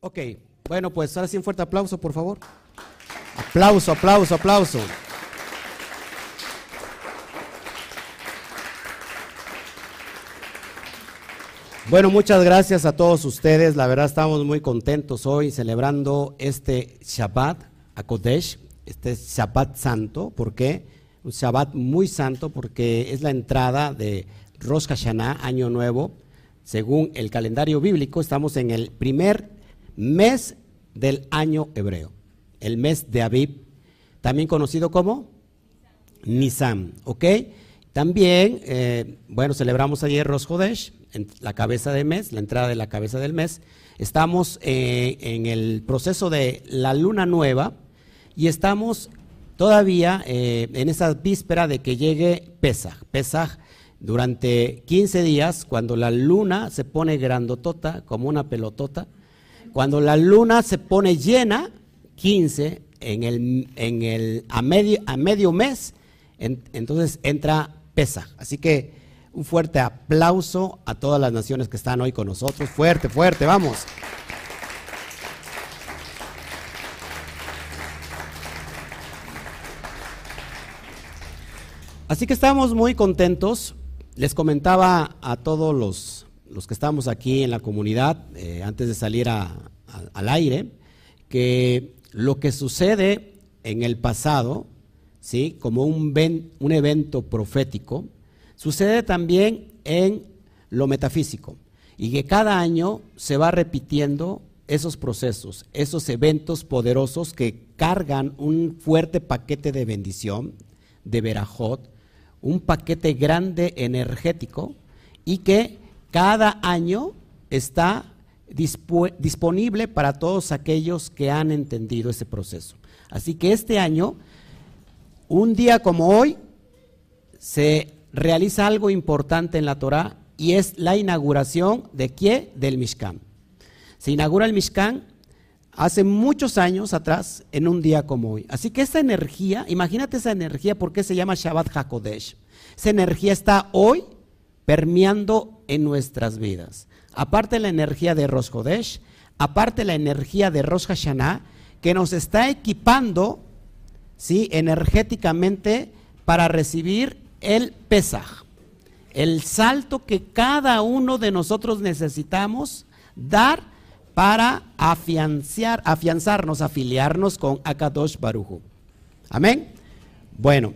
Ok, bueno, pues ahora sí un fuerte aplauso, por favor. Aplauso, aplauso, aplauso. Bueno, muchas gracias a todos ustedes. La verdad estamos muy contentos hoy celebrando este Shabbat a Kodesh, este Shabbat santo. ¿Por qué? Un Shabbat muy santo porque es la entrada de Rosh Hashanah, Año Nuevo. Según el calendario bíblico, estamos en el primer mes del año hebreo, el mes de Abib, también conocido como Nisan, ¿ok? También, eh, bueno, celebramos ayer Rosh Hodesh, en la cabeza del mes, la entrada de la cabeza del mes. Estamos eh, en el proceso de la luna nueva y estamos todavía eh, en esa víspera de que llegue Pesach. Pesach durante 15 días, cuando la luna se pone grandotota, como una pelotota, cuando la luna se pone llena, 15, en el, en el, a, medio, a medio mes, entonces entra Pesa. Así que un fuerte aplauso a todas las naciones que están hoy con nosotros. Fuerte, fuerte, vamos. Así que estamos muy contentos. Les comentaba a todos los los que estamos aquí en la comunidad, eh, antes de salir al aire, que lo que sucede en el pasado, ¿sí? como un, un evento profético, sucede también en lo metafísico y que cada año se va repitiendo esos procesos, esos eventos poderosos que cargan un fuerte paquete de bendición, de verajot, un paquete grande energético y que cada año está disponible para todos aquellos que han entendido ese proceso. Así que este año, un día como hoy, se realiza algo importante en la Torah y es la inauguración de qué? Del Mishkan. Se inaugura el Mishkan hace muchos años atrás en un día como hoy. Así que esa energía, imagínate esa energía, ¿por qué se llama Shabbat HaKodesh? Esa energía está hoy permeando en nuestras vidas. Aparte la energía de Rosh Hodesh, aparte la energía de Rosh Hashanah, que nos está equipando ¿sí? energéticamente para recibir el Pesaj, el salto que cada uno de nosotros necesitamos dar para afianzar, afianzarnos, afiliarnos con Akadosh Baruju. Amén. Bueno,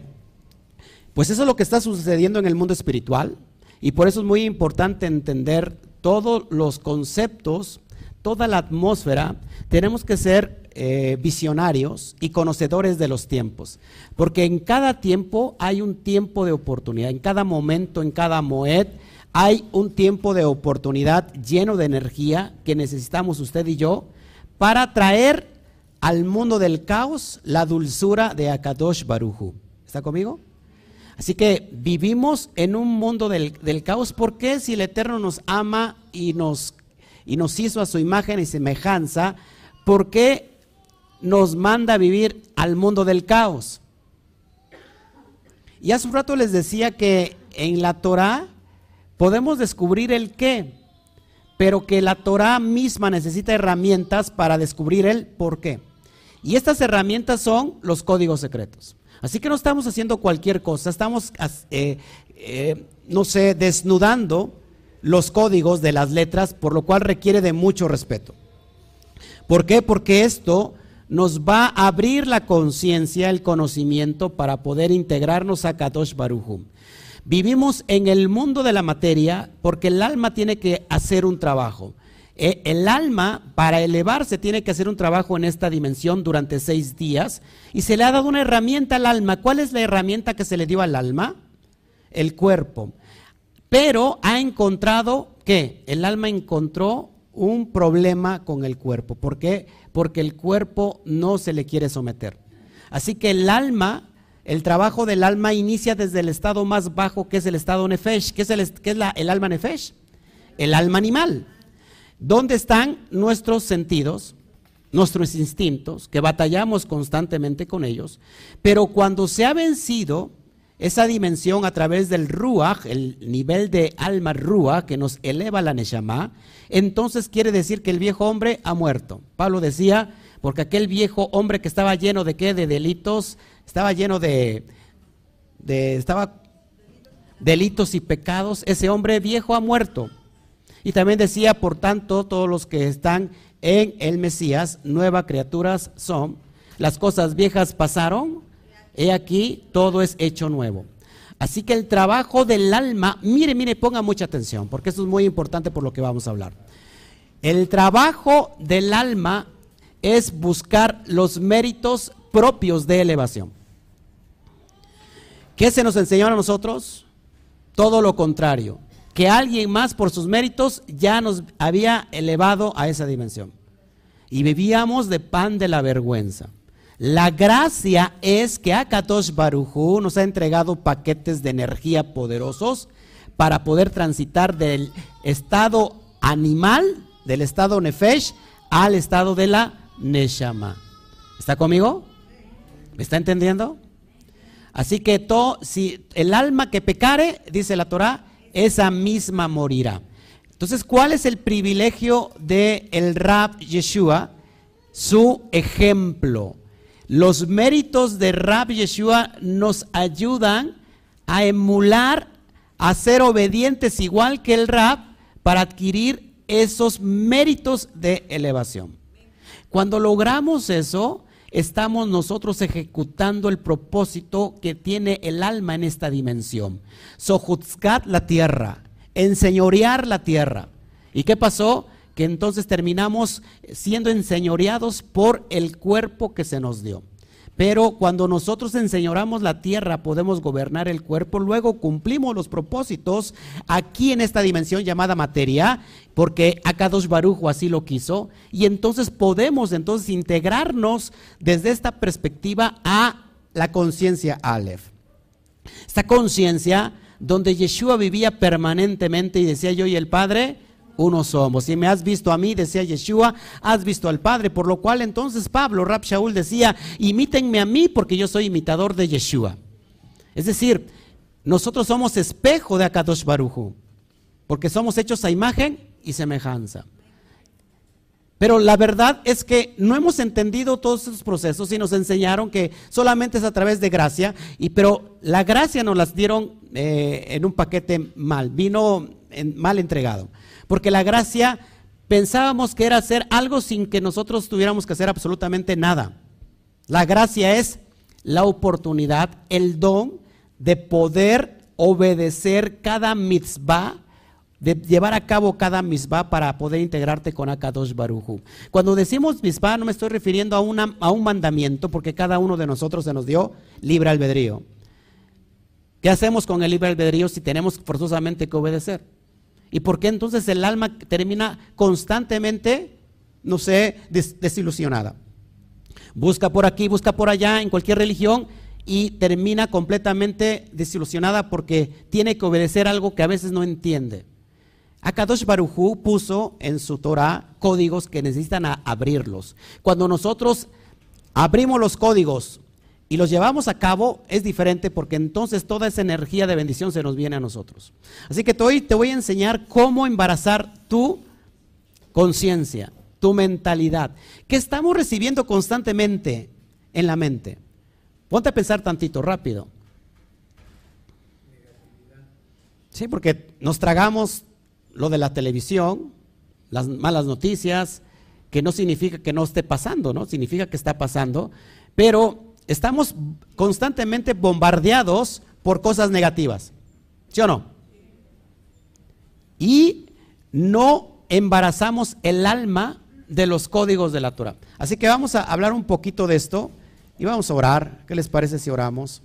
pues eso es lo que está sucediendo en el mundo espiritual. Y por eso es muy importante entender todos los conceptos, toda la atmósfera. Tenemos que ser eh, visionarios y conocedores de los tiempos. Porque en cada tiempo hay un tiempo de oportunidad. En cada momento, en cada moed, hay un tiempo de oportunidad lleno de energía que necesitamos usted y yo para traer al mundo del caos la dulzura de Akadosh Baruju. ¿Está conmigo? Así que vivimos en un mundo del, caos. ¿Por qué si el Eterno nos ama y nos, y nos hizo a su imagen y semejanza? ¿Por qué nos manda a vivir al mundo del caos? Y hace un rato les decía que en la Torah podemos descubrir el qué, pero que la Torah misma necesita herramientas para descubrir el por qué. Y estas herramientas son los códigos secretos. Así que no estamos haciendo cualquier cosa, estamos, eh, eh, no sé, desnudando los códigos de las letras, por lo cual requiere de mucho respeto. ¿Por qué? Porque esto nos va a abrir la conciencia, el conocimiento para poder integrarnos a Kadosh Baruchum. Vivimos en el mundo de la materia porque el alma tiene que hacer un trabajo. Eh, el alma, para elevarse, tiene que hacer un trabajo en esta dimensión durante seis días y se le ha dado una herramienta al alma. ¿Cuál es la herramienta que se le dio al alma? El cuerpo. Pero ha encontrado, ¿qué? El alma encontró un problema con el cuerpo. ¿Por qué? Porque el cuerpo no se le quiere someter. Así que el alma, el trabajo del alma inicia desde el estado más bajo, que es el estado nefesh. ¿Qué es el, es el alma nefesh? El alma animal. ¿Dónde están nuestros sentidos, nuestros instintos, que batallamos constantemente con ellos? Pero cuando se ha vencido esa dimensión a través del Ruach, el nivel de alma Ruach que nos eleva la Neshama, entonces quiere decir que el viejo hombre ha muerto. Pablo decía, porque aquel viejo hombre que estaba lleno de qué? De delitos, estaba lleno de, de estaba delitos y pecados, ese hombre viejo ha muerto. Y también decía, por tanto, todos los que están en el Mesías, nuevas criaturas son, las cosas viejas pasaron, He aquí, todo es hecho nuevo. Así que el trabajo del alma, mire, mire, ponga mucha atención, porque esto es muy importante por lo que vamos a hablar. El trabajo del alma es buscar los méritos propios de elevación. ¿Qué se nos enseñó a nosotros? Todo lo contrario, que alguien más por sus méritos ya nos había elevado a esa dimensión. Y vivíamos de pan de la vergüenza. La gracia es que Akatosh Barujú nos ha entregado paquetes de energía poderosos para poder transitar del estado animal, del estado nefesh, al estado de la neshama. ¿Está conmigo? ¿Me está entendiendo? Así que todo, si el alma que pecare, dice la Torah, esa misma morirá. Entonces, ¿cuál es el privilegio del el Rab Yeshua? Su ejemplo. Los méritos de Rab Yeshua nos ayudan a emular, a ser obedientes igual que el Rab para adquirir esos méritos de elevación. Cuando logramos eso, estamos nosotros ejecutando el propósito que tiene el alma en esta dimensión. Sojutzkat la tierra, enseñorear la tierra. ¿Y qué pasó? que entonces terminamos siendo enseñoreados por el cuerpo que se nos dio. Pero cuando nosotros enseñoramos la tierra, podemos gobernar el cuerpo, luego cumplimos los propósitos aquí en esta dimensión llamada materia, porque Akadosh Barujo así lo quiso, y entonces podemos entonces integrarnos desde esta perspectiva a la conciencia Aleph. Esta conciencia donde Yeshua vivía permanentemente y decía yo y el Padre, uno somos. Si me has visto a mí, decía Yeshua, has visto al Padre. Por lo cual entonces Pablo, Rab Shaul decía, imítenme a mí porque yo soy imitador de Yeshua. Es decir, nosotros somos espejo de Akadosh Baruju, porque somos hechos a imagen y semejanza. Pero la verdad es que no hemos entendido todos esos procesos y nos enseñaron que solamente es a través de gracia, y, pero la gracia nos las dieron eh, en un paquete mal, vino mal entregado. Porque la gracia pensábamos que era hacer algo sin que nosotros tuviéramos que hacer absolutamente nada. La gracia es la oportunidad, el don de poder obedecer cada mitzvah, de llevar a cabo cada mitzvah para poder integrarte con Akadosh Baruju. Cuando decimos mitzvah no me estoy refiriendo a, una, a un mandamiento porque cada uno de nosotros se nos dio libre albedrío. ¿Qué hacemos con el libre albedrío si tenemos forzosamente que obedecer? ¿Y por qué entonces el alma termina constantemente, no sé, desilusionada? Busca por aquí, busca por allá, en cualquier religión, y termina completamente desilusionada porque tiene que obedecer algo que a veces no entiende. Akadosh Barujú puso en su Torah códigos que necesitan abrirlos. Cuando nosotros abrimos los códigos y los llevamos a cabo, es diferente porque entonces toda esa energía de bendición se nos viene a nosotros. Así que hoy te voy a enseñar cómo embarazar tu conciencia, tu mentalidad, que estamos recibiendo constantemente en la mente. Ponte a pensar tantito, rápido. Sí, porque nos tragamos lo de la televisión, las malas noticias, que no significa que no esté pasando, ¿no? Significa que está pasando, pero estamos constantemente bombardeados por cosas negativas. ¿Sí o no? Y no embarazamos el alma de los códigos de la Torah. Así que vamos a hablar un poquito de esto y vamos a orar. ¿Qué les parece si oramos?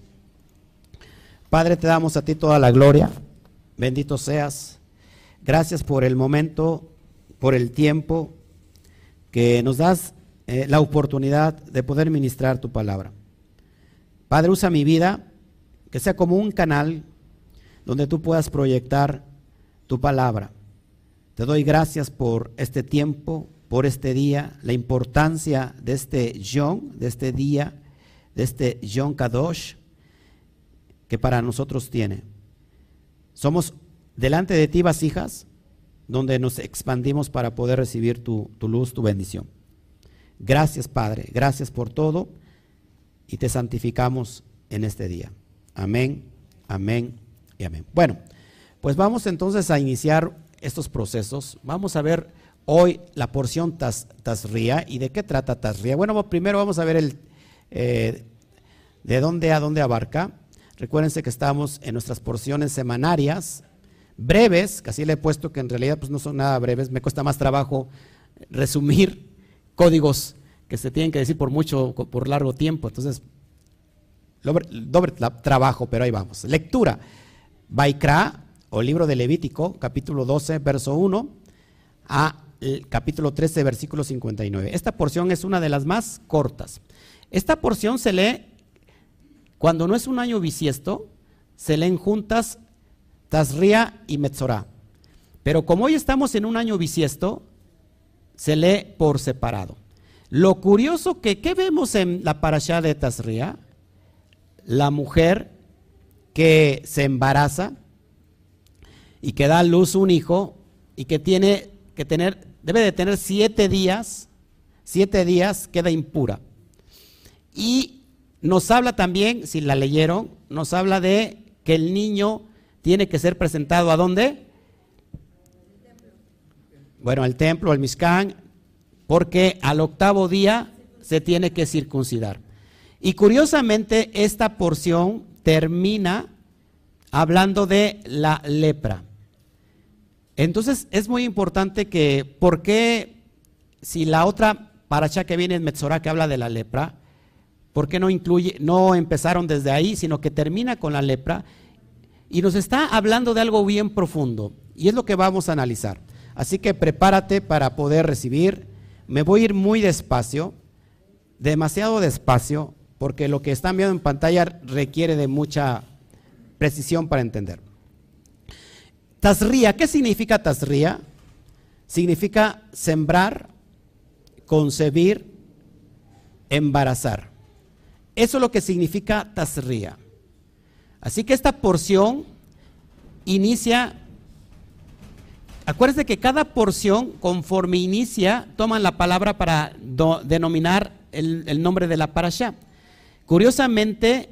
Padre, te damos a ti toda la gloria. Bendito seas. Gracias por el momento, por el tiempo que nos das eh, la oportunidad de poder ministrar tu palabra. Padre, usa mi vida, que sea como un canal donde tú puedas proyectar tu palabra. Te doy gracias por este tiempo, por este día, la importancia de este Yom, de este día, de este Yom Kadosh. que para nosotros tiene. Somos delante de ti vasijas donde nos expandimos para poder recibir tu luz, tu bendición. Gracias Padre, gracias por todo y te santificamos en este día. Amén, amén y amén. Bueno, pues vamos entonces a iniciar estos procesos. Vamos a ver hoy la porción tas, Tasría y de qué trata Tasría. Bueno, primero vamos a ver el, eh, de dónde a dónde abarca. Recuérdense que estamos en nuestras porciones semanarias, breves, casi le he puesto que en realidad pues no son nada breves, me cuesta más trabajo resumir códigos que se tienen que decir por mucho, por largo tiempo. Entonces, doble, trabajo, pero ahí vamos. Lectura. Baikra, o libro de Levítico, capítulo 12, verso 1, a capítulo 13, versículo 59. Esta porción es una de las más cortas. Esta porción se lee cuando no es un año bisiesto, se leen juntas Tazria y Metzorah. Pero como hoy estamos en un año bisiesto, se lee por separado. Lo curioso que, ¿qué vemos en la parashá de Tazria? La mujer que se embaraza y que da a luz un hijo y que tiene que tener, debe de tener siete días, siete días queda impura. Y nos habla también, si la leyeron, nos habla de que el niño tiene que ser presentado a dónde? Bueno, al templo, al Mizcán, porque al octavo día se tiene que circuncidar. Y curiosamente esta porción termina hablando de la lepra. Entonces es muy importante que, ¿por qué si la otra paracha que viene en Metzorah que habla de la lepra, ¿por qué no incluye, no empezaron desde ahí, sino que termina con la lepra? Y nos está hablando de algo bien profundo, y es lo que vamos a analizar. Así que prepárate para poder recibir me voy a ir muy despacio, demasiado despacio, porque lo que están viendo en pantalla requiere de mucha precisión para entender. Tasría, ¿qué significa tasría? Significa sembrar, concebir, embarazar. Eso es lo que significa tasría. Así que esta porción inicia Acuérdense que cada porción, conforme inicia, toman la palabra para denominar el, nombre de la parasha. Curiosamente,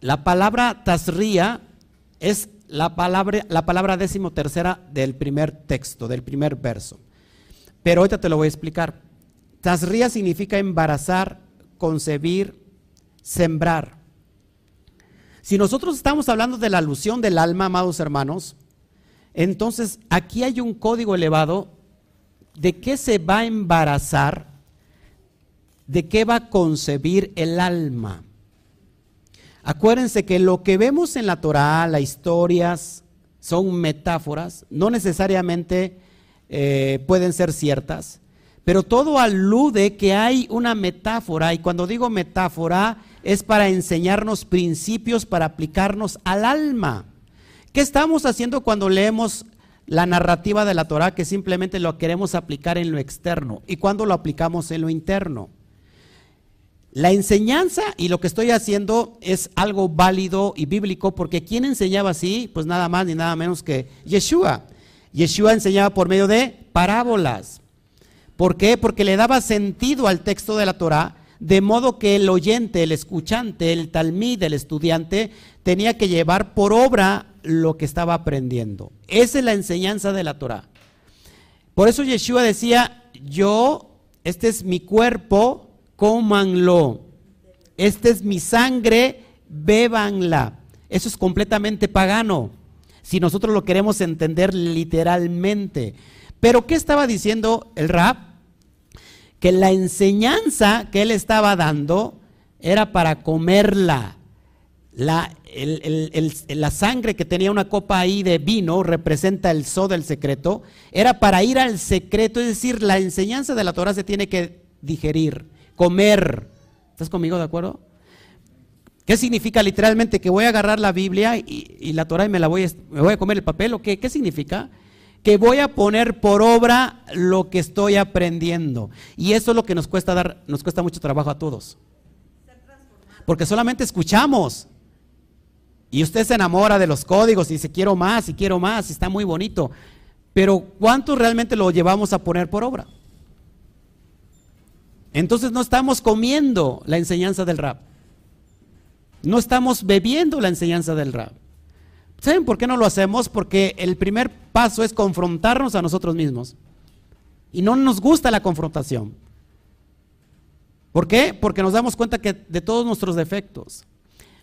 la palabra tasría es la palabra, la palabra décimo tercera del primer texto, del primer verso. Pero ahorita te lo voy a explicar. Tasría significa embarazar, concebir, sembrar. Si nosotros estamos hablando de la alusión del alma, amados hermanos, entonces, aquí hay un código elevado de qué se va a embarazar, de qué va a concebir el alma. Acuérdense que lo que vemos en la Torah, las historias, son metáforas, no necesariamente eh, pueden ser ciertas, pero todo alude que hay una metáfora, y cuando digo metáfora es para enseñarnos principios para aplicarnos al alma. ¿Qué estamos haciendo cuando leemos la narrativa de la Torah que simplemente lo queremos aplicar en lo externo y cuando lo aplicamos en lo interno? La enseñanza y lo que estoy haciendo es algo válido y bíblico porque ¿quién enseñaba así? Pues nada más ni nada menos que Yeshua. Yeshua enseñaba por medio de parábolas. ¿Por qué? Porque le daba sentido al texto de la Torah, de modo que el oyente, el escuchante, el talmid, el estudiante, tenía que llevar por obra lo que estaba aprendiendo. Esa es la enseñanza de la Torah. Por eso Yeshua decía, yo, este es mi cuerpo, cómanlo. Este es mi sangre, bébanla. Eso es completamente pagano. Si nosotros lo queremos entender literalmente. Pero ¿qué estaba diciendo el rap? Que la enseñanza que él estaba dando era para comerla. La la sangre que tenía una copa ahí de vino representa el so del secreto, era para ir al secreto, es decir, la enseñanza de la Torah se tiene que digerir, comer. ¿Estás conmigo de acuerdo? ¿Qué significa literalmente que voy a agarrar la Biblia y, la Torah y me la voy me voy a comer el papel? ¿O qué? ¿Qué significa? Que voy a poner por obra lo que estoy aprendiendo. Y eso es lo que nos cuesta dar, nos cuesta mucho trabajo a todos. Porque solamente escuchamos Y usted se enamora de los códigos y dice, quiero más y quiero más, y está muy bonito. Pero ¿cuántos realmente lo llevamos a poner por obra? Entonces no estamos comiendo la enseñanza del rap. No estamos bebiendo la enseñanza del rap. ¿Saben por qué no lo hacemos? Porque el primer paso es confrontarnos a nosotros mismos. Y no nos gusta la confrontación. ¿Por qué? Porque nos damos cuenta que de todos nuestros defectos.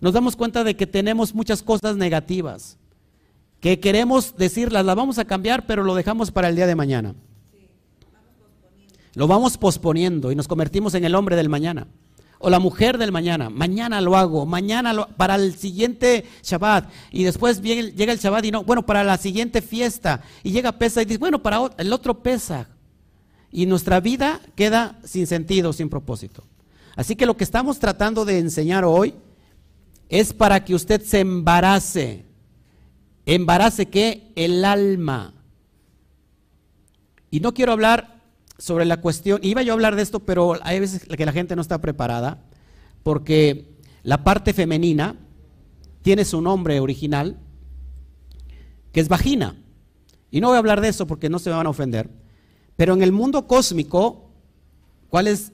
Nos damos cuenta de que tenemos muchas cosas negativas. Que queremos decirlas, las vamos a cambiar, pero lo dejamos para el día de mañana. Lo vamos posponiendo y nos convertimos en el hombre del mañana. O la mujer del mañana. Mañana lo hago, mañana lo, para el siguiente Shabbat. Y después llega el Shabbat y no, bueno, para la siguiente fiesta. Y llega Pesa y dice, bueno, para el otro Pesa. Y nuestra vida queda sin sentido, sin propósito. Así que lo que estamos tratando de enseñar hoy es para que usted se embarace. ¿Embarace qué? El alma. Y no quiero hablar sobre la cuestión, iba yo a hablar de esto, pero hay veces que la gente no está preparada, porque la parte femenina tiene su nombre original, que es vagina. Y no voy a hablar de eso porque no se van a ofender. Pero en el mundo cósmico, ¿cuál es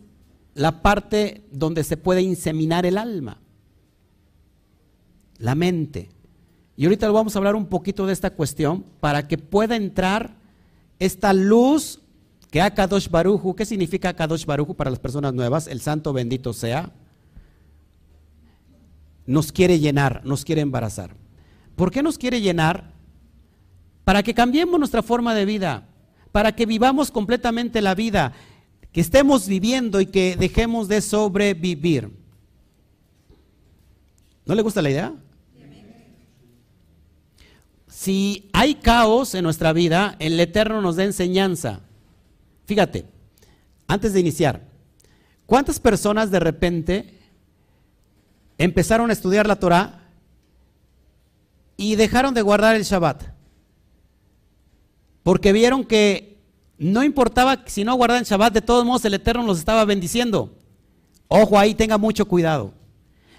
la parte donde se puede inseminar el alma? La mente. Y ahorita vamos a hablar un poquito de esta cuestión para que pueda entrar esta luz que Akadosh Baruju, ¿qué significa Akadosh Baruju para las personas nuevas? El santo bendito sea. Nos quiere llenar, nos quiere embarazar. ¿Por qué nos quiere llenar? Para que cambiemos nuestra forma de vida para que vivamos completamente la vida, que estemos viviendo y que dejemos de sobrevivir. ¿No le gusta la idea? Si hay caos en nuestra vida, el Eterno nos da enseñanza. Fíjate, antes de iniciar, ¿cuántas personas de repente empezaron a estudiar la Torah y dejaron de guardar el Shabbat? porque vieron que no importaba si no guardaban Shabbat, de todos modos el Eterno los estaba bendiciendo. Ojo ahí, tenga mucho cuidado.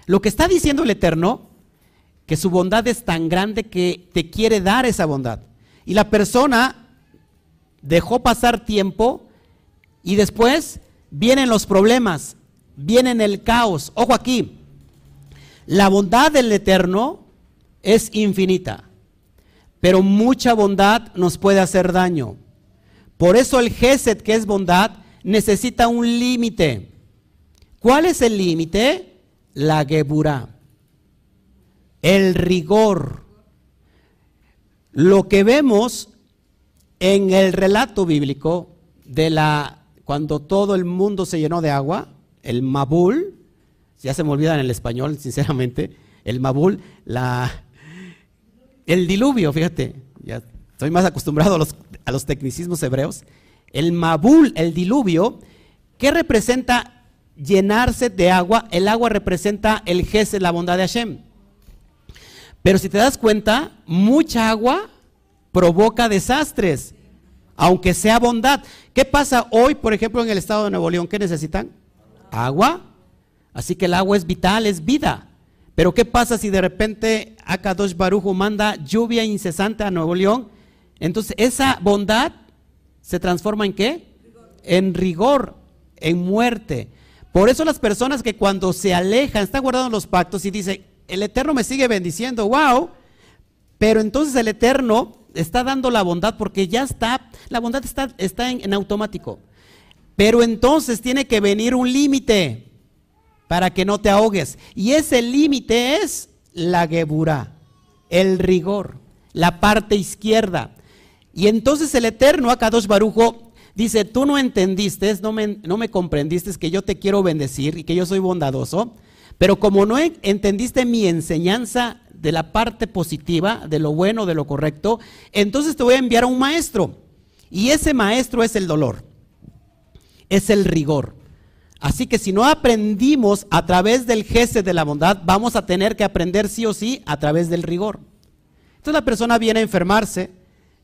Lo que está diciendo el Eterno, que su bondad es tan grande que te quiere dar esa bondad. Y la persona dejó pasar tiempo y después vienen los problemas, vienen el caos. Ojo aquí, la bondad del Eterno es infinita pero mucha bondad nos puede hacer daño. Por eso el Gesed, que es bondad, necesita un límite. ¿Cuál es el límite? La Geburah, el rigor. Lo que vemos en el relato bíblico de la cuando todo el mundo se llenó de agua, el Mabul, ya se me olvida en el español, sinceramente, el Mabul, la el diluvio, fíjate, ya estoy más acostumbrado a los, tecnicismos hebreos. El Mabul, el diluvio, ¿qué representa llenarse de agua? El agua representa el Gesed, la bondad de Hashem. Pero si te das cuenta, mucha agua provoca desastres, aunque sea bondad. ¿Qué pasa hoy, por ejemplo, en el estado de Nuevo León? ¿Qué necesitan? Agua. Así que el agua es vital, es vida. Pero ¿qué pasa si de repente Akadosh Barujo manda lluvia incesante a Nuevo León? Entonces esa bondad se transforma en qué? En rigor, en muerte. Por eso las personas que cuando se alejan, están guardando los pactos y dicen, el Eterno me sigue bendiciendo, wow, pero entonces el Eterno está dando la bondad porque ya está, la bondad está, está en, automático. Pero entonces tiene que venir un límite para que no te ahogues. Y ese límite es la gebura, el rigor, la parte izquierda. Y entonces el Eterno, Akadosh Barujo, dice, tú no entendiste, no me, no me comprendiste que yo te quiero bendecir y que yo soy bondadoso, pero como no entendiste mi enseñanza de la parte positiva, de lo bueno, de lo correcto, entonces te voy a enviar a un maestro. Y ese maestro es el dolor, es el rigor. Así que si no aprendimos a través del jefe de la bondad, vamos a tener que aprender sí o sí a través del rigor. Entonces la persona viene a enfermarse,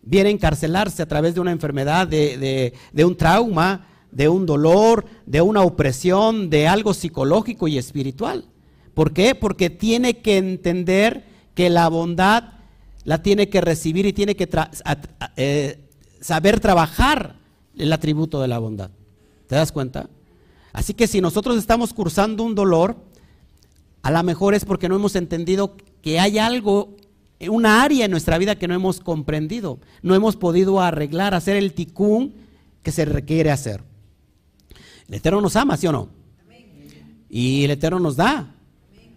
viene a encarcelarse a través de una enfermedad, de, de un trauma, de un dolor, de una opresión, de algo psicológico y espiritual. ¿Por qué? Porque tiene que entender que la bondad la tiene que recibir y tiene que eh, saber trabajar el atributo de la bondad. ¿Te das cuenta? Así que si nosotros estamos cursando un dolor, a lo mejor es porque no hemos entendido que hay algo, una área en nuestra vida que no hemos comprendido, no hemos podido arreglar, hacer el ticún que se requiere hacer. El Eterno nos ama, ¿sí o no? Y el Eterno nos da.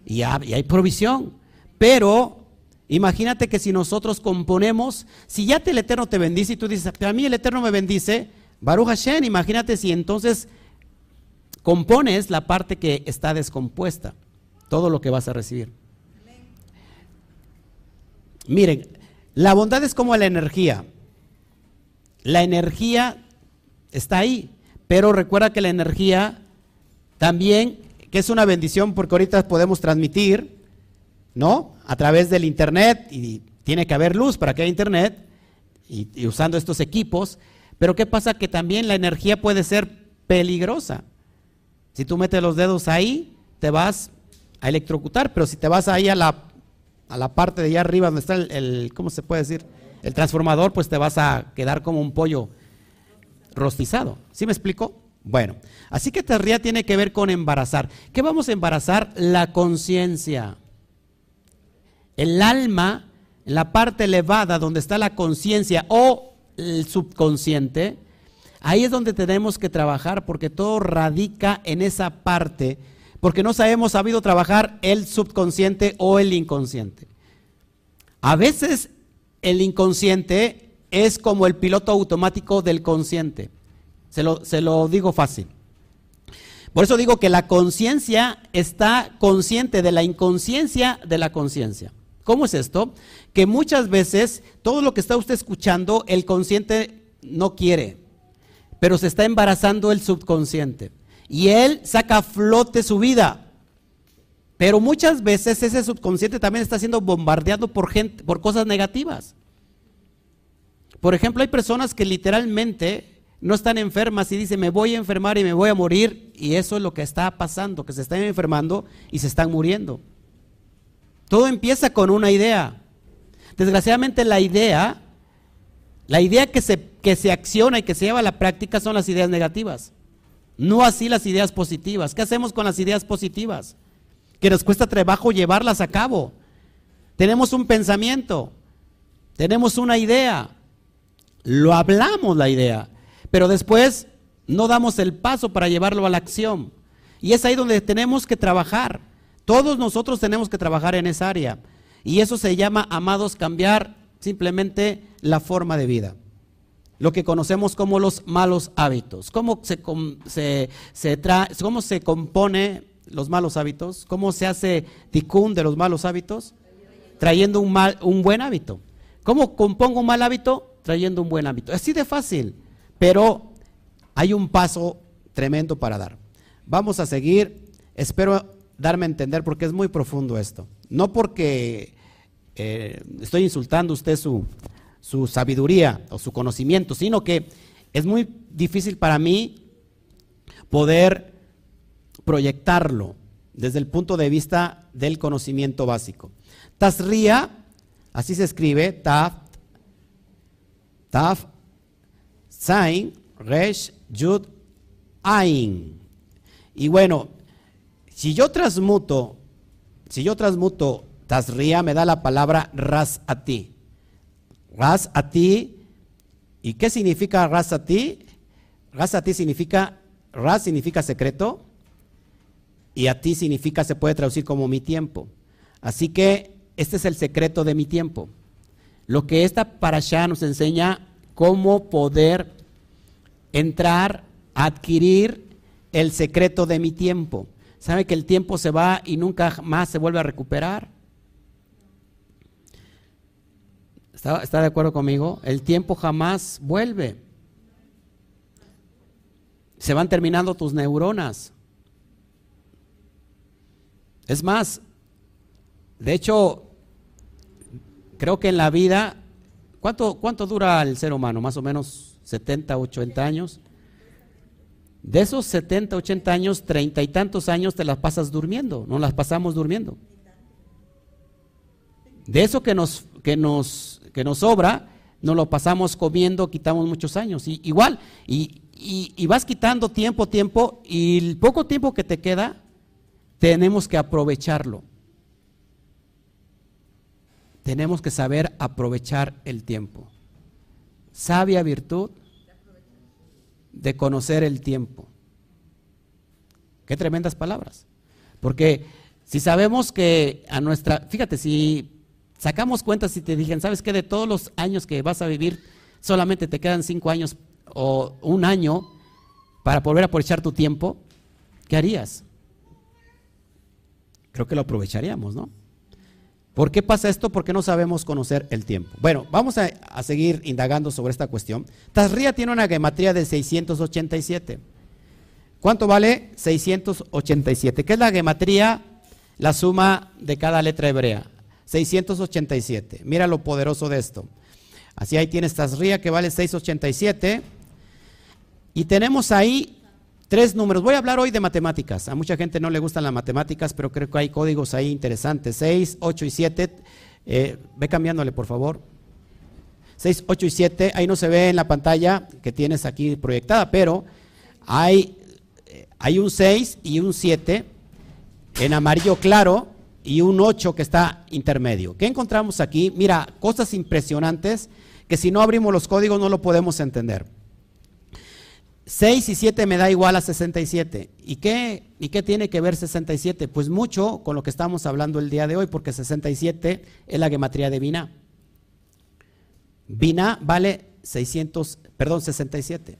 Y hay provisión. Pero imagínate que si nosotros componemos, si ya el Eterno te bendice y tú dices, a mí el Eterno me bendice, Baruch Hashem, imagínate si entonces compones la parte que está descompuesta, todo lo que vas a recibir. Miren, la bondad es como la energía. La energía está ahí, pero recuerda que la energía también, que es una bendición porque ahorita podemos transmitir, ¿no? A través del Internet y tiene que haber luz para que haya Internet y, usando estos equipos. Pero ¿qué pasa? Que también la energía puede ser peligrosa. Si tú metes los dedos ahí, te vas a electrocutar, pero si te vas ahí a la, a la parte de allá arriba donde está el, el, ¿cómo se puede decir? El transformador, pues te vas a quedar como un pollo rostizado. ¿Sí me explico? Bueno, así que Tarría tiene que ver con embarazar. ¿Qué vamos a embarazar? La conciencia. El alma, la parte elevada donde está la conciencia o el subconsciente, ahí es donde tenemos que trabajar porque todo radica en esa parte, porque no sabemos sabido trabajar el subconsciente o el inconsciente. A veces el inconsciente es como el piloto automático del consciente. Se lo, se lo digo fácil. Por eso digo que la conciencia está consciente de la inconsciencia de la conciencia. ¿Cómo es esto? Que muchas veces todo lo que está usted escuchando, el consciente no quiere, pero se está embarazando el subconsciente. Y él saca a flote su vida. Pero muchas veces ese subconsciente también está siendo bombardeado por gente, por cosas negativas. Por ejemplo, hay personas que literalmente no están enfermas y dicen, me voy a enfermar y me voy a morir. Y eso es lo que está pasando, que se están enfermando y se están muriendo. Todo empieza con una idea. Desgraciadamente la idea, la idea que se, que se acciona y que se lleva a la práctica son las ideas negativas. No así las ideas positivas. ¿Qué hacemos con las ideas positivas? Que nos cuesta trabajo llevarlas a cabo. Tenemos un pensamiento, tenemos una idea, lo hablamos la idea, pero después no damos el paso para llevarlo a la acción. Y es ahí donde tenemos que trabajar. Todos nosotros tenemos que trabajar en esa área. Y eso se llama, amados, cambiar simplemente la forma de vida. Lo que conocemos como los malos hábitos. ¿Cómo se, se, cómo se compone los malos hábitos? ¿Cómo se hace ticún de los malos hábitos? Trayendo un, mal, un buen hábito. ¿Cómo compongo un mal hábito? Trayendo un buen hábito. Así de fácil, pero hay un paso tremendo para dar. Vamos a seguir. Espero darme a entender porque es muy profundo esto. No porque eh, estoy insultando usted su, su sabiduría o su conocimiento, sino que es muy difícil para mí poder proyectarlo desde el punto de vista del conocimiento básico. Tasría, así se escribe, Taf, Taf, Zain, Resh, Yud, Ain. Y bueno, si yo transmuto, si yo transmuto tasría, me da la palabra ras a ti. Ras a ti. ¿Y qué significa ras a ti? Ras a ti significa, ras significa secreto y a ti significa, se puede traducir como mi tiempo. Así que este es el secreto de mi tiempo. Lo que esta para allá nos enseña cómo poder entrar, adquirir el secreto de mi tiempo. ¿Sabe que el tiempo se va y nunca más se vuelve a recuperar? ¿Está, ¿Está, de acuerdo conmigo? El tiempo jamás vuelve. Se van terminando tus neuronas. Es más, de hecho, creo que en la vida, ¿cuánto, cuánto dura el ser humano? Más o menos 70, 80 años. De esos 70, 80 años, treinta y tantos años te las pasas durmiendo, no las pasamos durmiendo. De eso que nos, que nos, que nos sobra, nos lo pasamos comiendo, quitamos muchos años. Y, igual, y, y, vas quitando tiempo, tiempo, y el poco tiempo que te queda, tenemos que aprovecharlo. Tenemos que saber aprovechar el tiempo. Sabia virtud de conocer el tiempo. Qué tremendas palabras. Porque si sabemos que a nuestra, fíjate, si sacamos cuentas y te dijeron, ¿sabes qué? De todos los años que vas a vivir, solamente te quedan cinco años o un año para volver a aprovechar tu tiempo, ¿qué harías? Creo que lo aprovecharíamos, ¿no? ¿Por qué pasa esto? Porque no sabemos conocer el tiempo. Bueno, vamos a, a seguir indagando sobre esta cuestión. Tasría tiene una gematría de 687. ¿Cuánto vale 687? ¿Qué es la gematría? La suma de cada letra hebrea. 687. Mira lo poderoso de esto. Así ahí tienes Tasría que vale 687. Y tenemos ahí tres números. Voy a hablar hoy de matemáticas. A mucha gente no le gustan las matemáticas, pero creo que hay códigos ahí interesantes. 6, 8 y 7. Eh, ve cambiándole, por favor. 6, 8 y 7. Ahí no se ve en la pantalla que tienes aquí proyectada, pero hay, eh, hay un 6 y un 7 en amarillo claro y un 8 que está intermedio. ¿Qué encontramos aquí? Mira, cosas impresionantes que si no abrimos los códigos no lo podemos entender. 6 y 7 me da igual a 67. ¿Y qué, ¿Y qué tiene que ver 67? Pues mucho con lo que estamos hablando el día de hoy, porque 67 es la gematría de Vina. Vina vale 600, perdón, 67.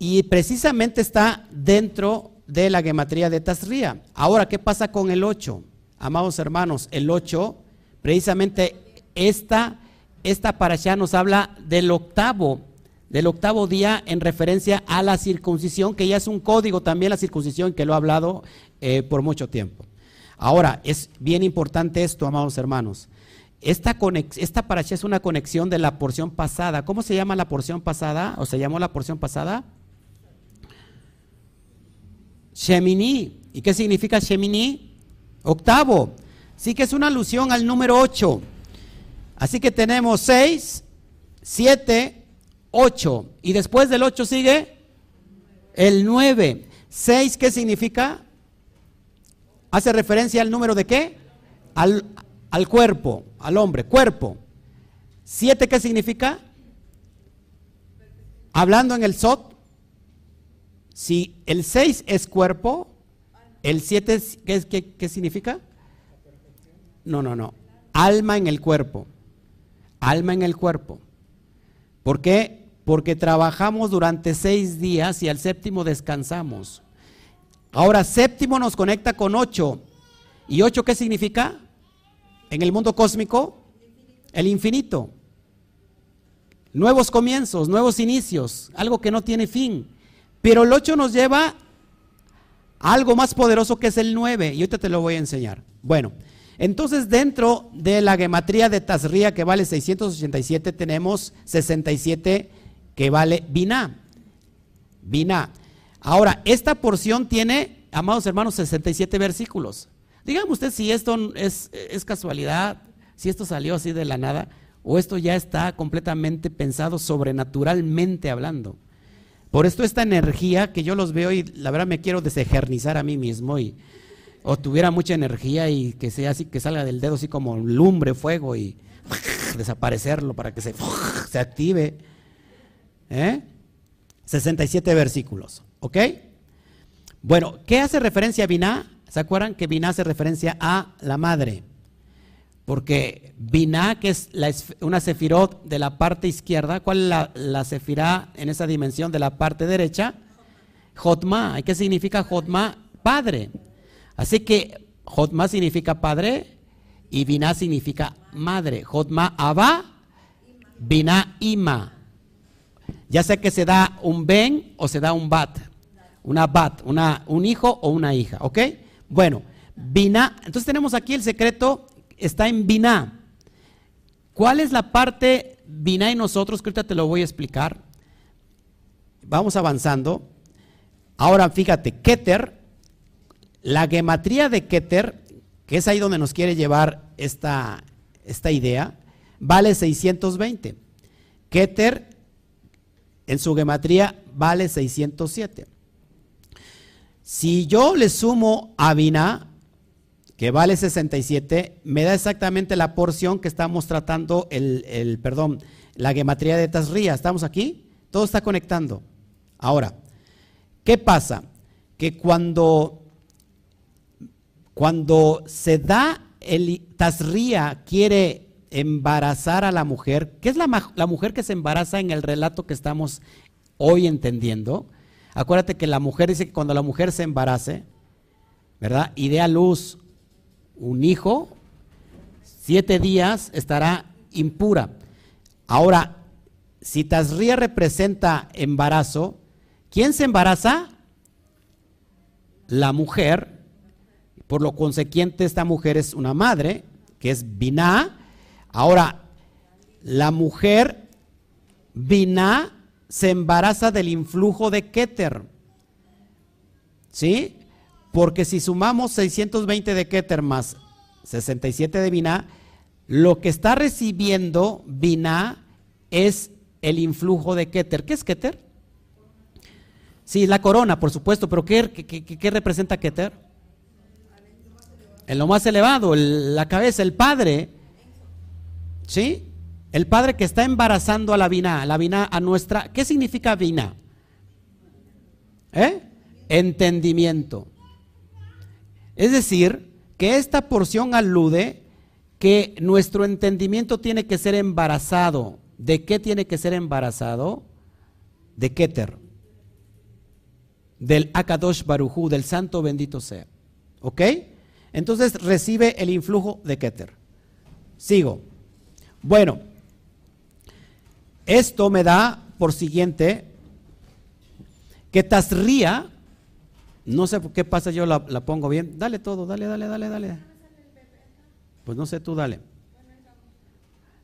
Y precisamente está dentro de la gematría de Tasría. Ahora, ¿qué pasa con el 8? Amados hermanos, el 8, precisamente esta, esta para allá nos habla del octavo del octavo día en referencia a la circuncisión, que ya es un código también la circuncisión, que lo ha hablado eh, por mucho tiempo. Ahora, es bien importante esto, amados hermanos. Esta, esta paracha es una conexión de la porción pasada. ¿Cómo se llama la porción pasada? ¿O se llamó la porción pasada? Shemini. ¿Y qué significa Shemini? Octavo. Sí que es una alusión al número 8. Así que tenemos 6, 7, 8. Y después del 8 sigue el 9. 6, ¿qué significa? Hace referencia al número de qué? Al, al cuerpo, al hombre, cuerpo. 7, ¿qué significa? Hablando en el SOT, si el 6 es cuerpo, el 7, ¿qué, qué, ¿qué significa? No, no, no. Alma en el cuerpo. Alma en el cuerpo. ¿Por qué? Porque trabajamos durante seis días y al séptimo descansamos. Ahora, séptimo nos conecta con ocho. ¿Y ocho qué significa? En el mundo cósmico, el infinito. Nuevos comienzos, nuevos inicios, algo que no tiene fin. Pero el ocho nos lleva a algo más poderoso que es el nueve. Y ahorita te lo voy a enseñar. Bueno, entonces dentro de la gematría de Tazría que vale 687 tenemos 67 que vale Biná. Biná. Ahora, esta porción tiene, amados hermanos, 67 versículos. Dígame usted si esto es, es casualidad, si esto salió así de la nada, o esto ya está completamente pensado sobrenaturalmente hablando. Por esto esta energía que yo los veo y la verdad me quiero desejernizar a mí mismo y o tuviera mucha energía y que sea así que salga del dedo así como lumbre, fuego y desaparecerlo para que se, se active. ¿Eh? 67 versículos. ¿Ok? Bueno, ¿qué hace referencia a Biná? ¿Se acuerdan que Biná hace referencia a la madre? Porque Biná, que es una sefirot de la parte izquierda, ¿cuál es la, la en esa dimensión de la parte derecha? Jotma. ¿Qué significa Jotma? Padre. Así que Jotma significa padre y Biná significa madre. Jotma Abba, Biná Ima. Ya sea que se da un ben o se da un bat. Una bat, una, un hijo o una hija. ¿Ok? Bueno, Biná. Entonces tenemos aquí el secreto, está en Biná. ¿Cuál es la parte Biná y nosotros? Que ahorita te lo voy a explicar. Vamos avanzando. Ahora fíjate, Keter, la gematría de Keter, que es ahí donde nos quiere llevar esta, esta idea, vale 620. Keter en su gematría vale 607. Si yo le sumo a Binah, que vale 67, me da exactamente la porción que estamos tratando, el, perdón, la gematría de Tasría. ¿Estamos aquí? Todo está conectando. Ahora, ¿qué pasa? Que cuando, cuando se da el Tasría quiere embarazar a la mujer, ¿qué es la, la mujer que se embaraza en el relato que estamos hoy entendiendo? Acuérdate que la mujer dice que cuando la mujer se embarace, ¿verdad? Y dé a luz un hijo, siete días estará impura. Ahora, si Tasría representa embarazo, ¿quién se embaraza? La mujer. Por lo consecuente, esta mujer es una madre, que es Biná. Ahora, la mujer Biná se embaraza del influjo de Keter. ¿Sí? Porque si sumamos 620 de Keter más 67 de Binah, lo que está recibiendo Binah es el influjo de Keter. ¿Qué es Keter? Sí, la corona, por supuesto, pero ¿qué, qué, representa Keter? En lo más elevado, la cabeza, el padre. ¿Sí? El padre que está embarazando a la vina, la vina a nuestra, ¿qué significa vina? ¿Eh? Entendimiento. Es decir, que esta porción alude que nuestro entendimiento tiene que ser embarazado. ¿De qué tiene que ser embarazado? De Keter. Del Akadosh Barujú, del Santo bendito sea. ¿Ok? Entonces recibe el influjo de Keter. Sigo. Bueno, esto me da por siguiente que Tasría, no sé por qué pasa, yo la, pongo bien. Dale todo, dale, dale, dale, dale. Pues no sé tú, dale.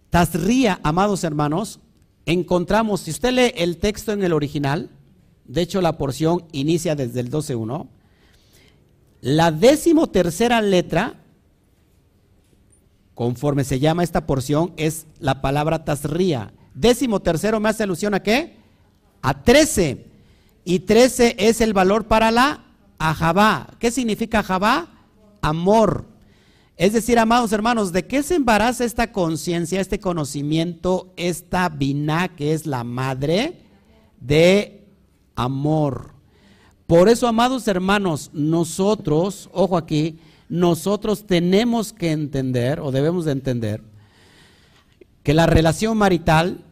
Tasría, amados hermanos, encontramos, si usted lee el texto en el original, de hecho la porción inicia desde el 12.1, la décimo tercera letra, conforme se llama esta porción, es la palabra Tasría. Décimo tercero me hace alusión a qué? A 13. Y 13 es el valor para la ajabá. ¿Qué significa ajabá? Amor. Es decir, amados hermanos, ¿de qué se embaraza esta conciencia, este conocimiento, esta biná que es la madre de amor? Por eso, amados hermanos, nosotros, ojo aquí, nosotros tenemos que entender o debemos de entender que la relación marital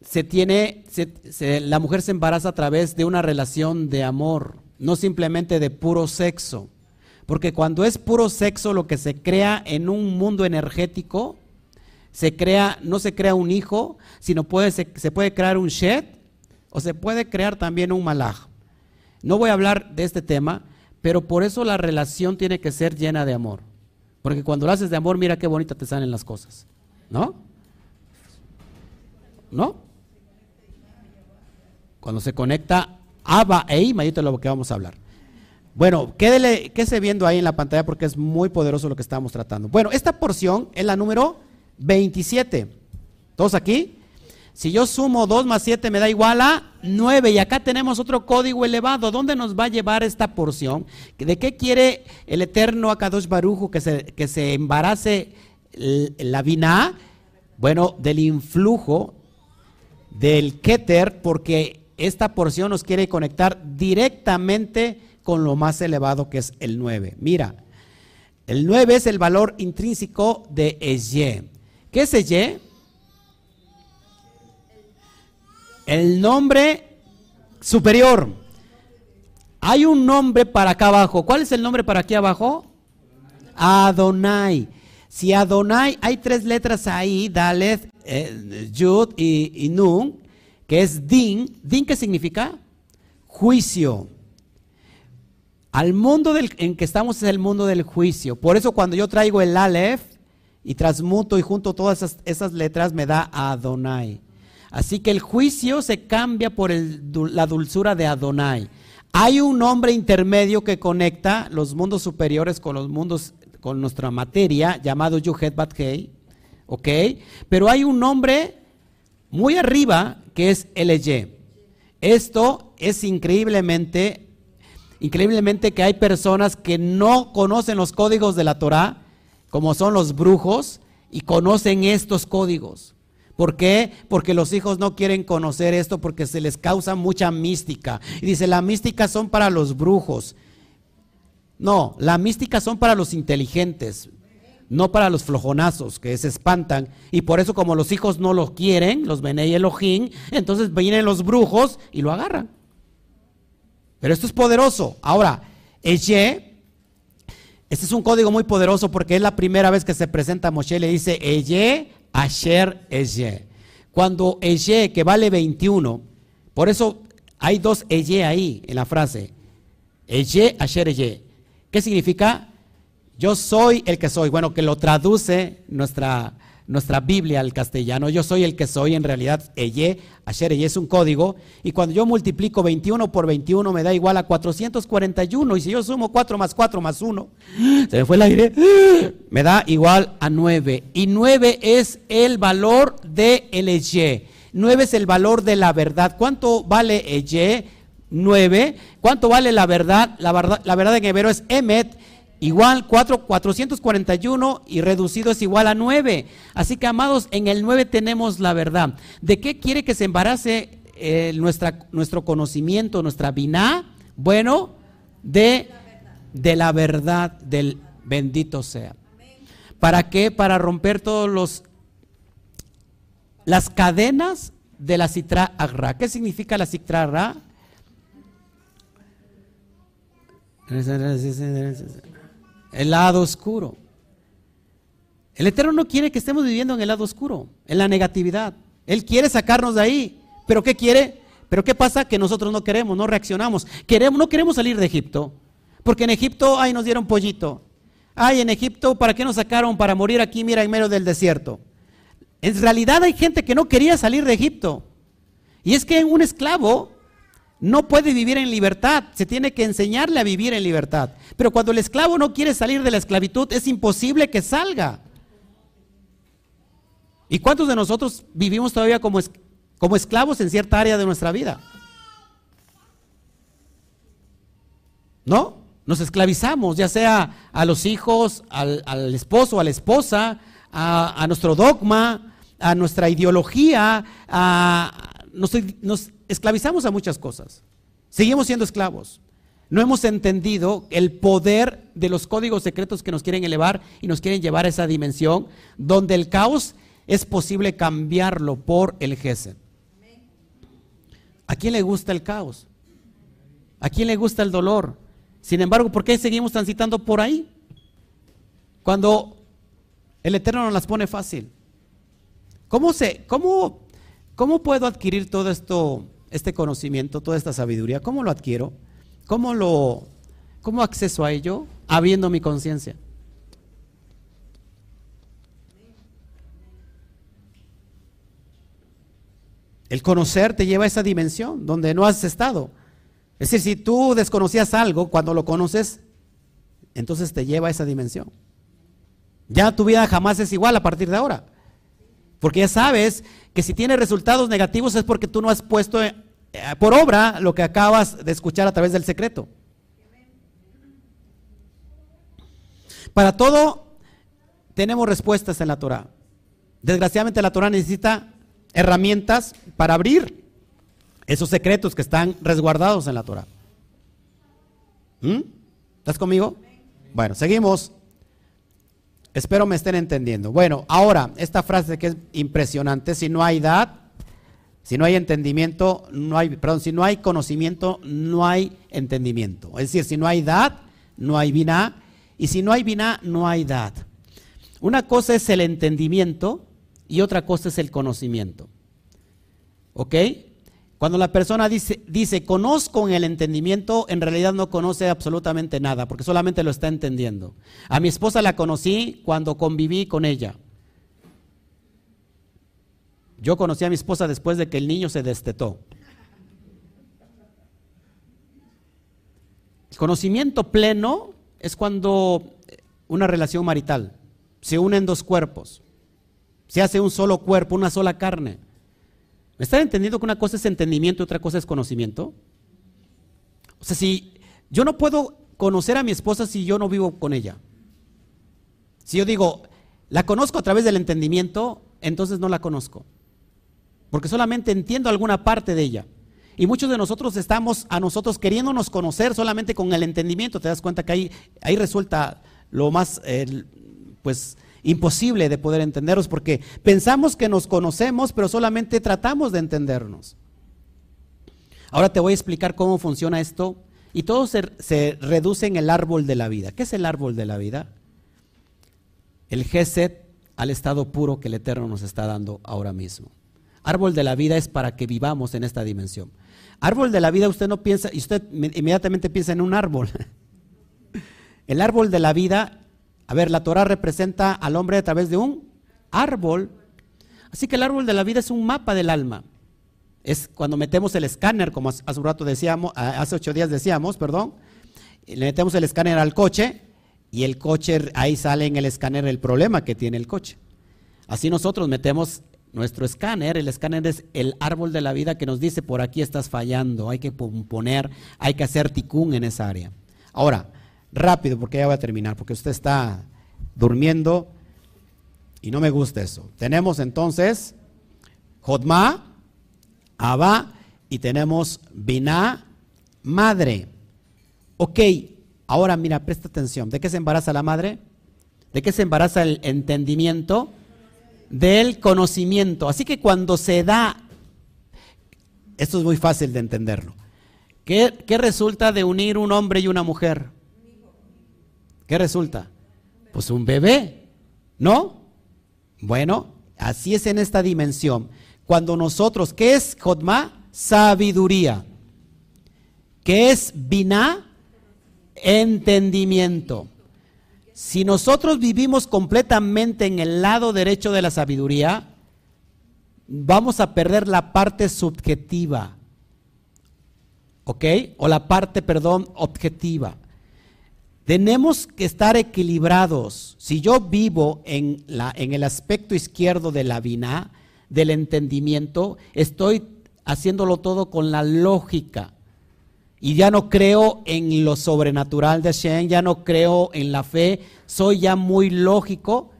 se tiene, la mujer se embaraza a través de una relación de amor, no simplemente de puro sexo. Porque cuando es puro sexo lo que se crea en un mundo energético, se crea, no se crea un hijo, sino puede, se, puede crear un shed o se puede crear también un malaj. No voy a hablar de este tema, pero por eso la relación tiene que ser llena de amor. Porque cuando lo haces de amor, mira qué bonita te salen las cosas. ¿No? ¿No? Cuando se conecta Abba e Ima, y esto es lo que vamos a hablar. Bueno, quédele, quédese viendo ahí en la pantalla porque es muy poderoso lo que estamos tratando. Bueno, esta porción es la número 27. ¿Todos aquí? Si yo sumo 2 más 7 me da igual a 9 y acá tenemos otro código elevado. ¿Dónde nos va a llevar esta porción? ¿De qué quiere el eterno Akadosh Barujo que se, que se embarace la vina? Bueno, del influjo del Keter porque esta porción nos quiere conectar directamente con lo más elevado que es el 9. Mira, el 9 es el valor intrínseco de Eye. ¿Qué es Eye? El nombre superior. Hay un nombre para acá abajo. ¿Cuál es el nombre para aquí abajo? Adonai. Si Adonai, hay tres letras ahí, Dalet, eh, Yud y, Nun, que es Din. ¿Din qué significa? Juicio. Al mundo en que estamos es el mundo del juicio. Por eso cuando yo traigo el Aleph y transmuto y junto todas esas letras me da Adonai. Así que el juicio se cambia por la dulzura de Adonai. Hay un hombre intermedio que conecta los mundos superiores con los mundos, con nuestra materia, llamado Yuhet Bathei, ¿ok? Pero hay un nombre muy arriba que es LY. Esto es increíblemente, increíblemente que hay personas que no conocen los códigos de la Torah, como son los brujos, y conocen estos códigos. ¿Por qué? Porque los hijos no quieren conocer esto porque se les causa mucha mística. Y dice, la mística son para los brujos. No, la mística son para los inteligentes, no para los flojonazos que se espantan. Y por eso como los hijos no los quieren, los Benei Elohim, entonces vienen los brujos y lo agarran. Pero esto es poderoso. Ahora, Eye, este es un código muy poderoso porque es la primera vez que se presenta a Moshe, le dice Eye, Asher, Eye. Cuando Eye, que vale 21, por eso hay dos Eye ahí en la frase. Eye, Asher, Eye. ¿Qué significa? Yo soy el que soy. Bueno, que lo traduce nuestra, nuestra Biblia al castellano. Yo soy el que soy, en realidad, Eye, Asher, Eye es un código. Y cuando yo multiplico 21 por 21 me da igual a 441. Y si yo sumo 4 más 4 más 1, se me fue el aire, me da igual a 9. Y 9 es el valor de el Eye. 9 es el valor de la verdad. ¿Cuánto vale Eye? 9. ¿Cuánto vale la verdad? La verdad, la verdad en hebreo es Emet, igual 4, 441 y reducido es igual a 9. Así que, amados, en el 9 tenemos la verdad. ¿De qué quiere que se embarace eh, nuestra, nuestro conocimiento, nuestra biná? Bueno, de, de la verdad del bendito sea. ¿Para qué? Para romper todos los las cadenas de la citra agra. ¿Qué significa la citra agra? El lado oscuro. El Eterno no quiere que estemos viviendo en el lado oscuro, en la negatividad. Él quiere sacarnos de ahí. ¿Pero qué quiere? ¿Pero qué pasa? Que nosotros no queremos, no reaccionamos. Queremos, no queremos salir de Egipto. Porque en Egipto, ay, nos dieron pollito. Ay, en Egipto, ¿para qué nos sacaron? Para morir aquí, mira, en medio del desierto. En realidad hay gente que no quería salir de Egipto. Y es que un esclavo no puede vivir en libertad, se tiene que enseñarle a vivir en libertad. Pero cuando el esclavo no quiere salir de la esclavitud, es imposible que salga. ¿Y cuántos de nosotros vivimos todavía como, esclavos en cierta área de nuestra vida? ¿No? Nos esclavizamos, ya sea a los hijos, al, esposo, a la esposa, a, nuestro dogma, a nuestra ideología, a, nos, nos esclavizamos a muchas cosas. Seguimos siendo esclavos. No hemos entendido el poder de los códigos secretos que nos quieren elevar y nos quieren llevar a esa dimensión donde el caos es posible cambiarlo por el Gesed. ¿A quién le gusta el caos? ¿A quién le gusta el dolor? Sin embargo, ¿por qué seguimos transitando por ahí? Cuando el Eterno nos las pone fácil. ¿Cómo, se, cómo, cómo puedo adquirir todo esto este conocimiento, toda esta sabiduría, ¿cómo lo adquiero? ¿Cómo lo cómo acceso a ello? Abriendo mi conciencia. El conocer te lleva a esa dimensión donde no has estado. Es decir, si tú desconocías algo, cuando lo conoces, entonces te lleva a esa dimensión. Ya tu vida jamás es igual a partir de ahora. Porque ya sabes que si tiene resultados negativos es porque tú no has puesto eh, por obra lo que acabas de escuchar a través del secreto. Para todo tenemos respuestas en la Torah. Desgraciadamente la Torah necesita herramientas para abrir esos secretos que están resguardados en la Torah. ¿Mm? ¿Estás conmigo? Bueno, seguimos. Espero me estén entendiendo. Bueno, ahora, esta frase que es impresionante, si no hay edad, si no hay entendimiento, no hay, perdón, si no hay conocimiento, no hay entendimiento. Es decir, si no hay edad, no hay vina, y si no hay vina, no hay edad. Una cosa es el entendimiento y otra cosa es el conocimiento. ¿Ok? Cuando la persona dice, dice, conozco en el entendimiento, en realidad no conoce absolutamente nada, porque solamente lo está entendiendo. A mi esposa la conocí cuando conviví con ella. Yo conocí a mi esposa después de que el niño se destetó. El conocimiento pleno es cuando una relación marital se unen dos cuerpos. se hace un solo cuerpo, una sola carne. ¿Me están entendiendo que una cosa es entendimiento y otra cosa es conocimiento? O sea, si yo no puedo conocer a mi esposa si yo no vivo con ella. Si yo digo, la conozco a través del entendimiento, entonces no la conozco. Porque solamente entiendo alguna parte de ella. Y muchos de nosotros estamos a nosotros queriéndonos conocer solamente con el entendimiento. Te das cuenta que ahí, ahí resulta lo más, pues, imposible de poder entendernos porque pensamos que nos conocemos, pero solamente tratamos de entendernos. Ahora te voy a explicar cómo funciona esto y todo se, se reduce en el árbol de la vida. ¿Qué es el árbol de la vida? El Geset al estado puro que el Eterno nos está dando ahora mismo. Árbol de la vida es para que vivamos en esta dimensión. Árbol de la vida usted no piensa, y usted inmediatamente piensa en un árbol. El árbol de la vida a ver, la Torah representa al hombre a través de un árbol. Así que el árbol de la vida es un mapa del alma. Es cuando metemos el escáner, como hace un rato decíamos, hace ocho días decíamos, perdón, le metemos el escáner al coche y el coche, ahí sale en el escáner el problema que tiene el coche. Así nosotros metemos nuestro escáner, el escáner es el árbol de la vida que nos dice por aquí estás fallando, hay que poner, hay que hacer ticún en esa área. Ahora, rápido porque ya voy a terminar, porque usted está durmiendo y no me gusta eso. Tenemos entonces Jodma, Abba y tenemos Biná, madre. Ok, ahora mira, presta atención. ¿De qué se embaraza la madre? ¿De qué se embaraza el entendimiento? Del conocimiento. Así que cuando se da, esto es muy fácil de entenderlo. ¿Qué, qué resulta de unir un hombre y una mujer? ¿Qué resulta? Pues un bebé, ¿no? Bueno, así es en esta dimensión. Cuando nosotros, ¿qué es Jodma? Sabiduría. ¿Qué es Biná? Entendimiento. Si nosotros vivimos completamente en el lado derecho de la sabiduría, vamos a perder la parte subjetiva. ¿Ok? O la parte, perdón, objetiva. Tenemos que estar equilibrados. Si yo vivo en, el aspecto izquierdo de la vina, del entendimiento, estoy haciéndolo todo con la lógica. Y ya no creo en lo sobrenatural de Hashem, ya no creo en la fe, soy ya muy lógico.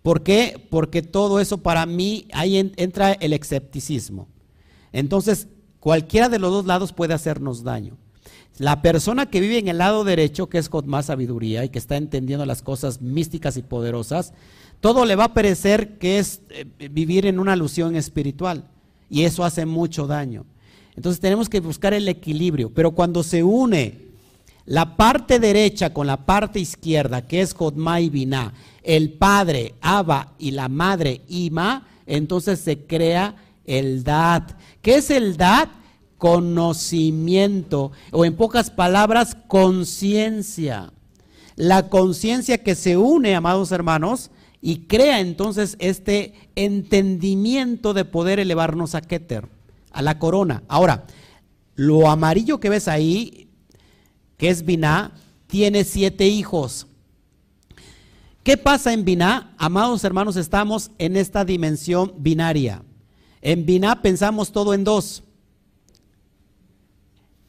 ¿Por qué? Porque todo eso para mí, ahí entra el escepticismo. Entonces, cualquiera de los dos lados puede hacernos daño. La persona que vive en el lado derecho, que es con más sabiduría y que está entendiendo las cosas místicas y poderosas, todo le va a parecer que es eh, vivir en una alusión espiritual. Y eso hace mucho daño. Entonces tenemos que buscar el equilibrio. Pero cuando se une la parte derecha con la parte izquierda, que es Jodma y Binah, el padre Abba y la madre Ima, entonces se crea el Dat. ¿Qué es el Dat? Conocimiento, o en pocas palabras, conciencia. La conciencia que se une, amados hermanos, y crea entonces este entendimiento de poder elevarnos a Keter, a la corona. Ahora, lo amarillo que ves ahí, que es Biná, tiene siete hijos. ¿Qué pasa en Biná? Amados hermanos, estamos en esta dimensión binaria. En Biná pensamos todo en dos.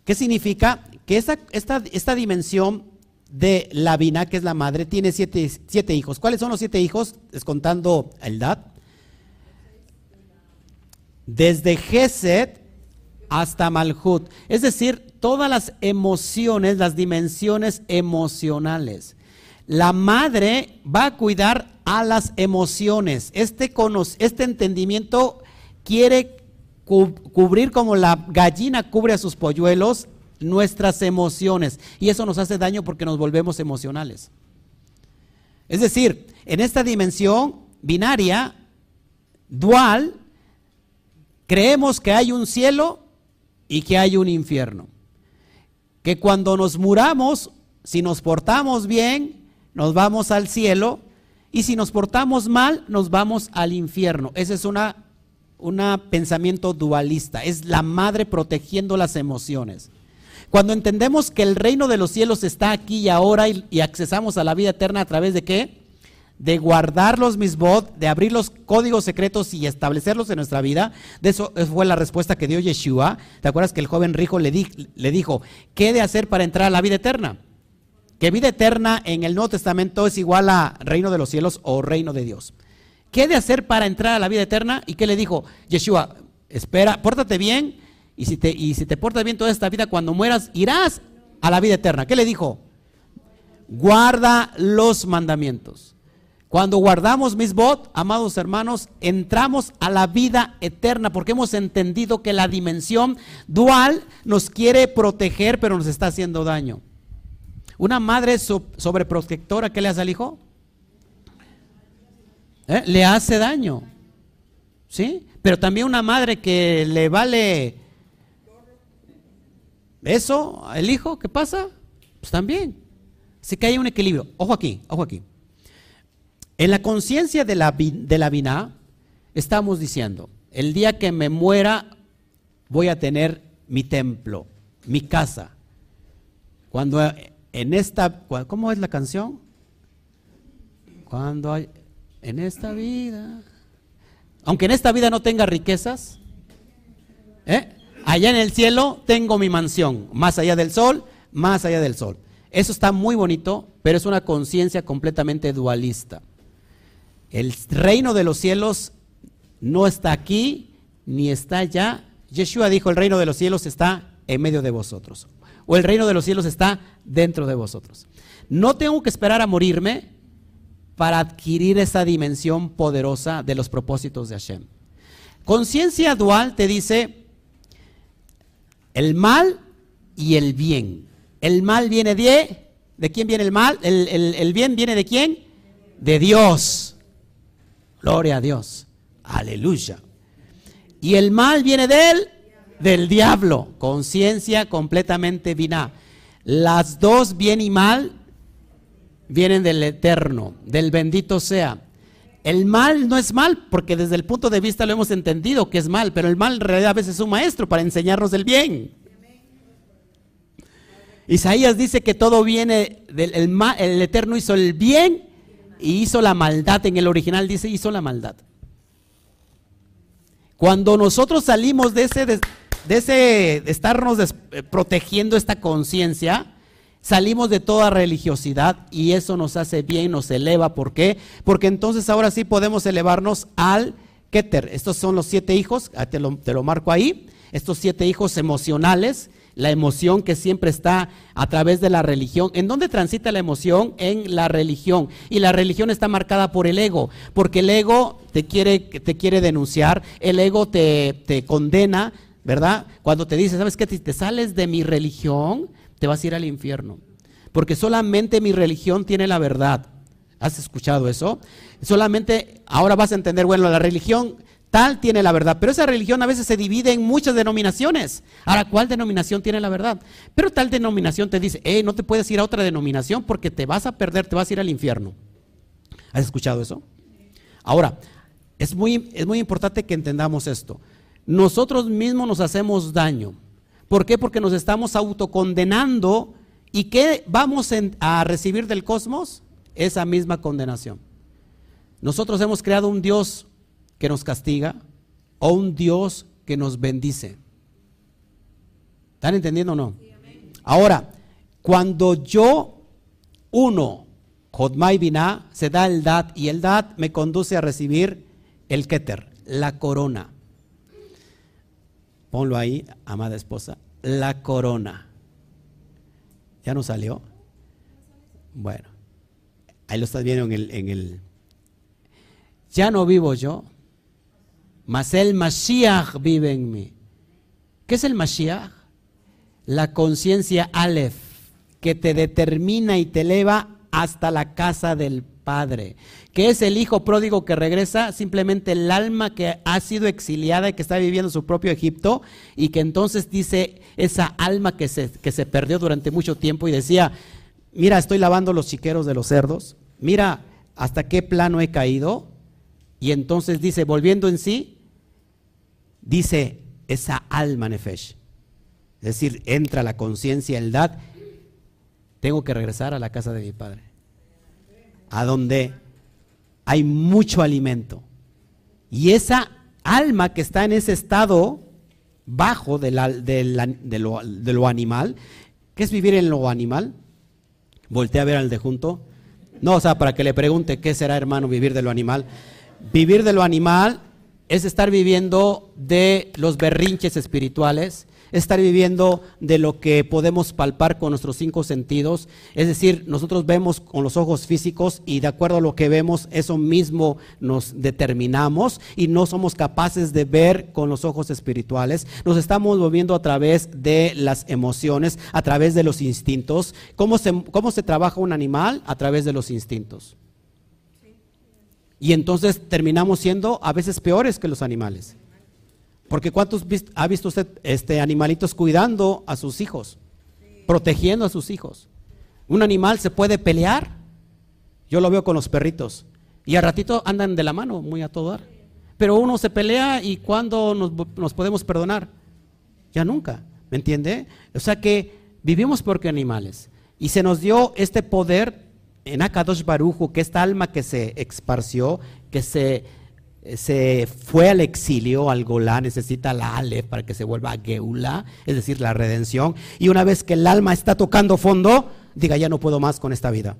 ¿Qué significa? Que esta, esta dimensión de la Vina, que es la madre, tiene siete, siete, hijos. ¿Cuáles son los siete hijos? Descontando el Dad. Desde Geset hasta Malhut. Es decir, todas las emociones, las dimensiones emocionales. La madre va a cuidar a las emociones. Este, este entendimiento quiere cubrir como la gallina cubre a sus polluelos nuestras emociones. Y eso nos hace daño porque nos volvemos emocionales. Es decir, en esta dimensión binaria, dual, creemos que hay un cielo y que hay un infierno. Que cuando nos muramos, si nos portamos bien, nos vamos al cielo y si nos portamos mal, nos vamos al infierno. Esa es una un pensamiento dualista, es la madre protegiendo las emociones. Cuando entendemos que el reino de los cielos está aquí y ahora y, accesamos a la vida eterna a través de qué? de guardar los misbot, de abrir los códigos secretos y establecerlos en nuestra vida. De eso fue la respuesta que dio Yeshua. ¿Te acuerdas que el joven rico le, le dijo, ¿qué de hacer para entrar a la vida eterna? Que vida eterna en el Nuevo Testamento es igual a reino de los cielos o reino de Dios. ¿Qué de hacer para entrar a la vida eterna? ¿Y qué le dijo? Yeshua, espera, pórtate bien y si te, y si te portas bien toda esta vida, cuando mueras, irás a la vida eterna. ¿Qué le dijo? Guarda los mandamientos. Cuando guardamos mis bot, amados hermanos, entramos a la vida eterna porque hemos entendido que la dimensión dual nos quiere proteger, pero nos está haciendo daño. Una madre sobreprotectora, ¿qué le hace al hijo? ¿Eh? Le hace daño. ¿Sí? Pero también una madre que le vale eso, el hijo, ¿qué pasa? Pues también. Así que hay un equilibrio. Ojo aquí, ojo aquí. En la conciencia de la, de la Biná, estamos diciendo, el día que me muera voy a tener mi templo, mi casa. Cuando en esta, ¿cómo es la canción? Cuando hay, en esta vida, aunque en esta vida no tenga riquezas, ¿eh? allá en el cielo tengo mi mansión, más allá del sol, más allá del sol. Eso está muy bonito, pero es una conciencia completamente dualista. El reino de los cielos no está aquí ni está allá. Yeshua dijo, el reino de los cielos está en medio de vosotros. O el reino de los cielos está dentro de vosotros. No tengo que esperar a morirme para adquirir esa dimensión poderosa de los propósitos de Hashem. Conciencia dual te dice el mal y el bien. El mal viene de... ¿De quién viene el mal? El, el bien viene de quién? De Dios. Gloria a Dios. Aleluya. Y el mal viene de él, del diablo. Conciencia completamente vina. Las dos, bien y mal, vienen del eterno, del bendito sea. El mal no es mal, porque desde el punto de vista lo hemos entendido que es mal, pero el mal en realidad a veces es un maestro para enseñarnos el bien. Isaías dice que todo viene del mal, el eterno hizo el bien y hizo la maldad. En el original dice hizo la maldad. Cuando nosotros salimos de ese, de, ese, estarnos eh, protegiendo esta conciencia, salimos de toda religiosidad y eso nos hace bien, nos eleva. ¿Por qué? Porque entonces ahora sí podemos elevarnos al Keter. Estos son los siete hijos, ah, te lo, te lo marco ahí, estos siete hijos emocionales la emoción que siempre está a través de la religión. ¿En dónde transita la emoción? En la religión. Y la religión está marcada por el ego, porque el ego te quiere, te quiere denunciar, el ego te, te condena, ¿verdad? Cuando te dice, ¿sabes qué? Si te sales de mi religión, te vas a ir al infierno. Porque solamente mi religión tiene la verdad. ¿Has escuchado eso? Solamente ahora vas a entender, bueno, la religión tal tiene la verdad. Pero esa religión a veces se divide en muchas denominaciones. Ahora, ¿cuál denominación tiene la verdad? Pero tal denominación te dice, eh, no te puedes ir a otra denominación porque te vas a perder, te vas a ir al infierno. ¿Has escuchado eso? Ahora, es muy, es muy importante que entendamos esto. Nosotros mismos nos hacemos daño. ¿Por qué? Porque nos estamos autocondenando. ¿Y qué vamos a recibir del cosmos? Esa misma condenación. Nosotros hemos creado un Dios que nos castiga o un Dios que nos bendice. ¿Están entendiendo o no? Ahora, cuando yo uno, Jodmai Binah, se da el Dat y el Dat me conduce a recibir el Keter, la corona. Ponlo ahí, amada esposa, la corona. ¿Ya no salió? Bueno, ahí lo estás viendo en el, en el... Ya no vivo yo, mas el Mashiach vive en mí. ¿Qué es el Mashiach? La conciencia Aleph, que te determina y te eleva hasta la casa del Padre. ¿Qué es el hijo pródigo que regresa? Simplemente el alma que ha sido exiliada y que está viviendo su propio Egipto y que entonces dice esa alma que se, que se perdió durante mucho tiempo y decía, mira, estoy lavando los chiqueros de los cerdos, mira hasta qué plano he caído, y entonces dice, volviendo en sí, dice esa alma nefesh. Es decir, entra la conciencia, el dad. Tengo que regresar a la casa de mi padre. A donde hay mucho alimento. Y esa alma que está en ese estado bajo de, lo, animal, ¿qué es vivir en lo animal? Voltea a ver al de junto. No, o sea, para que le pregunte, ¿qué será, hermano, vivir de lo animal? Vivir de lo animal es estar viviendo de los berrinches espirituales, estar viviendo de lo que podemos palpar con nuestros cinco sentidos. Es decir, nosotros vemos con los ojos físicos y de acuerdo a lo que vemos, eso mismo nos determinamos y no somos capaces de ver con los ojos espirituales. Nos estamos moviendo a través de las emociones, a través de los instintos. ¿Cómo se, cómo se trabaja un animal? A través de los instintos. Y entonces terminamos siendo a veces peores que los animales. Porque ¿cuántos ha visto usted este, animalitos cuidando a sus hijos? Protegiendo a sus hijos. Un animal se puede pelear. Yo lo veo con los perritos. Y a ratito andan de la mano, muy a todo. Pero uno se pelea y cuando nos, podemos perdonar? Ya nunca. ¿Me entiende? O sea que vivimos porque animales. Y se nos dio este poder en Akadosh Barujo, que esta alma que se esparció, que se se fue al exilio, al Golá, necesita la Ale para que se vuelva Geula, es decir, la redención. Y una vez que el alma está tocando fondo, diga, ya no puedo más con esta vida.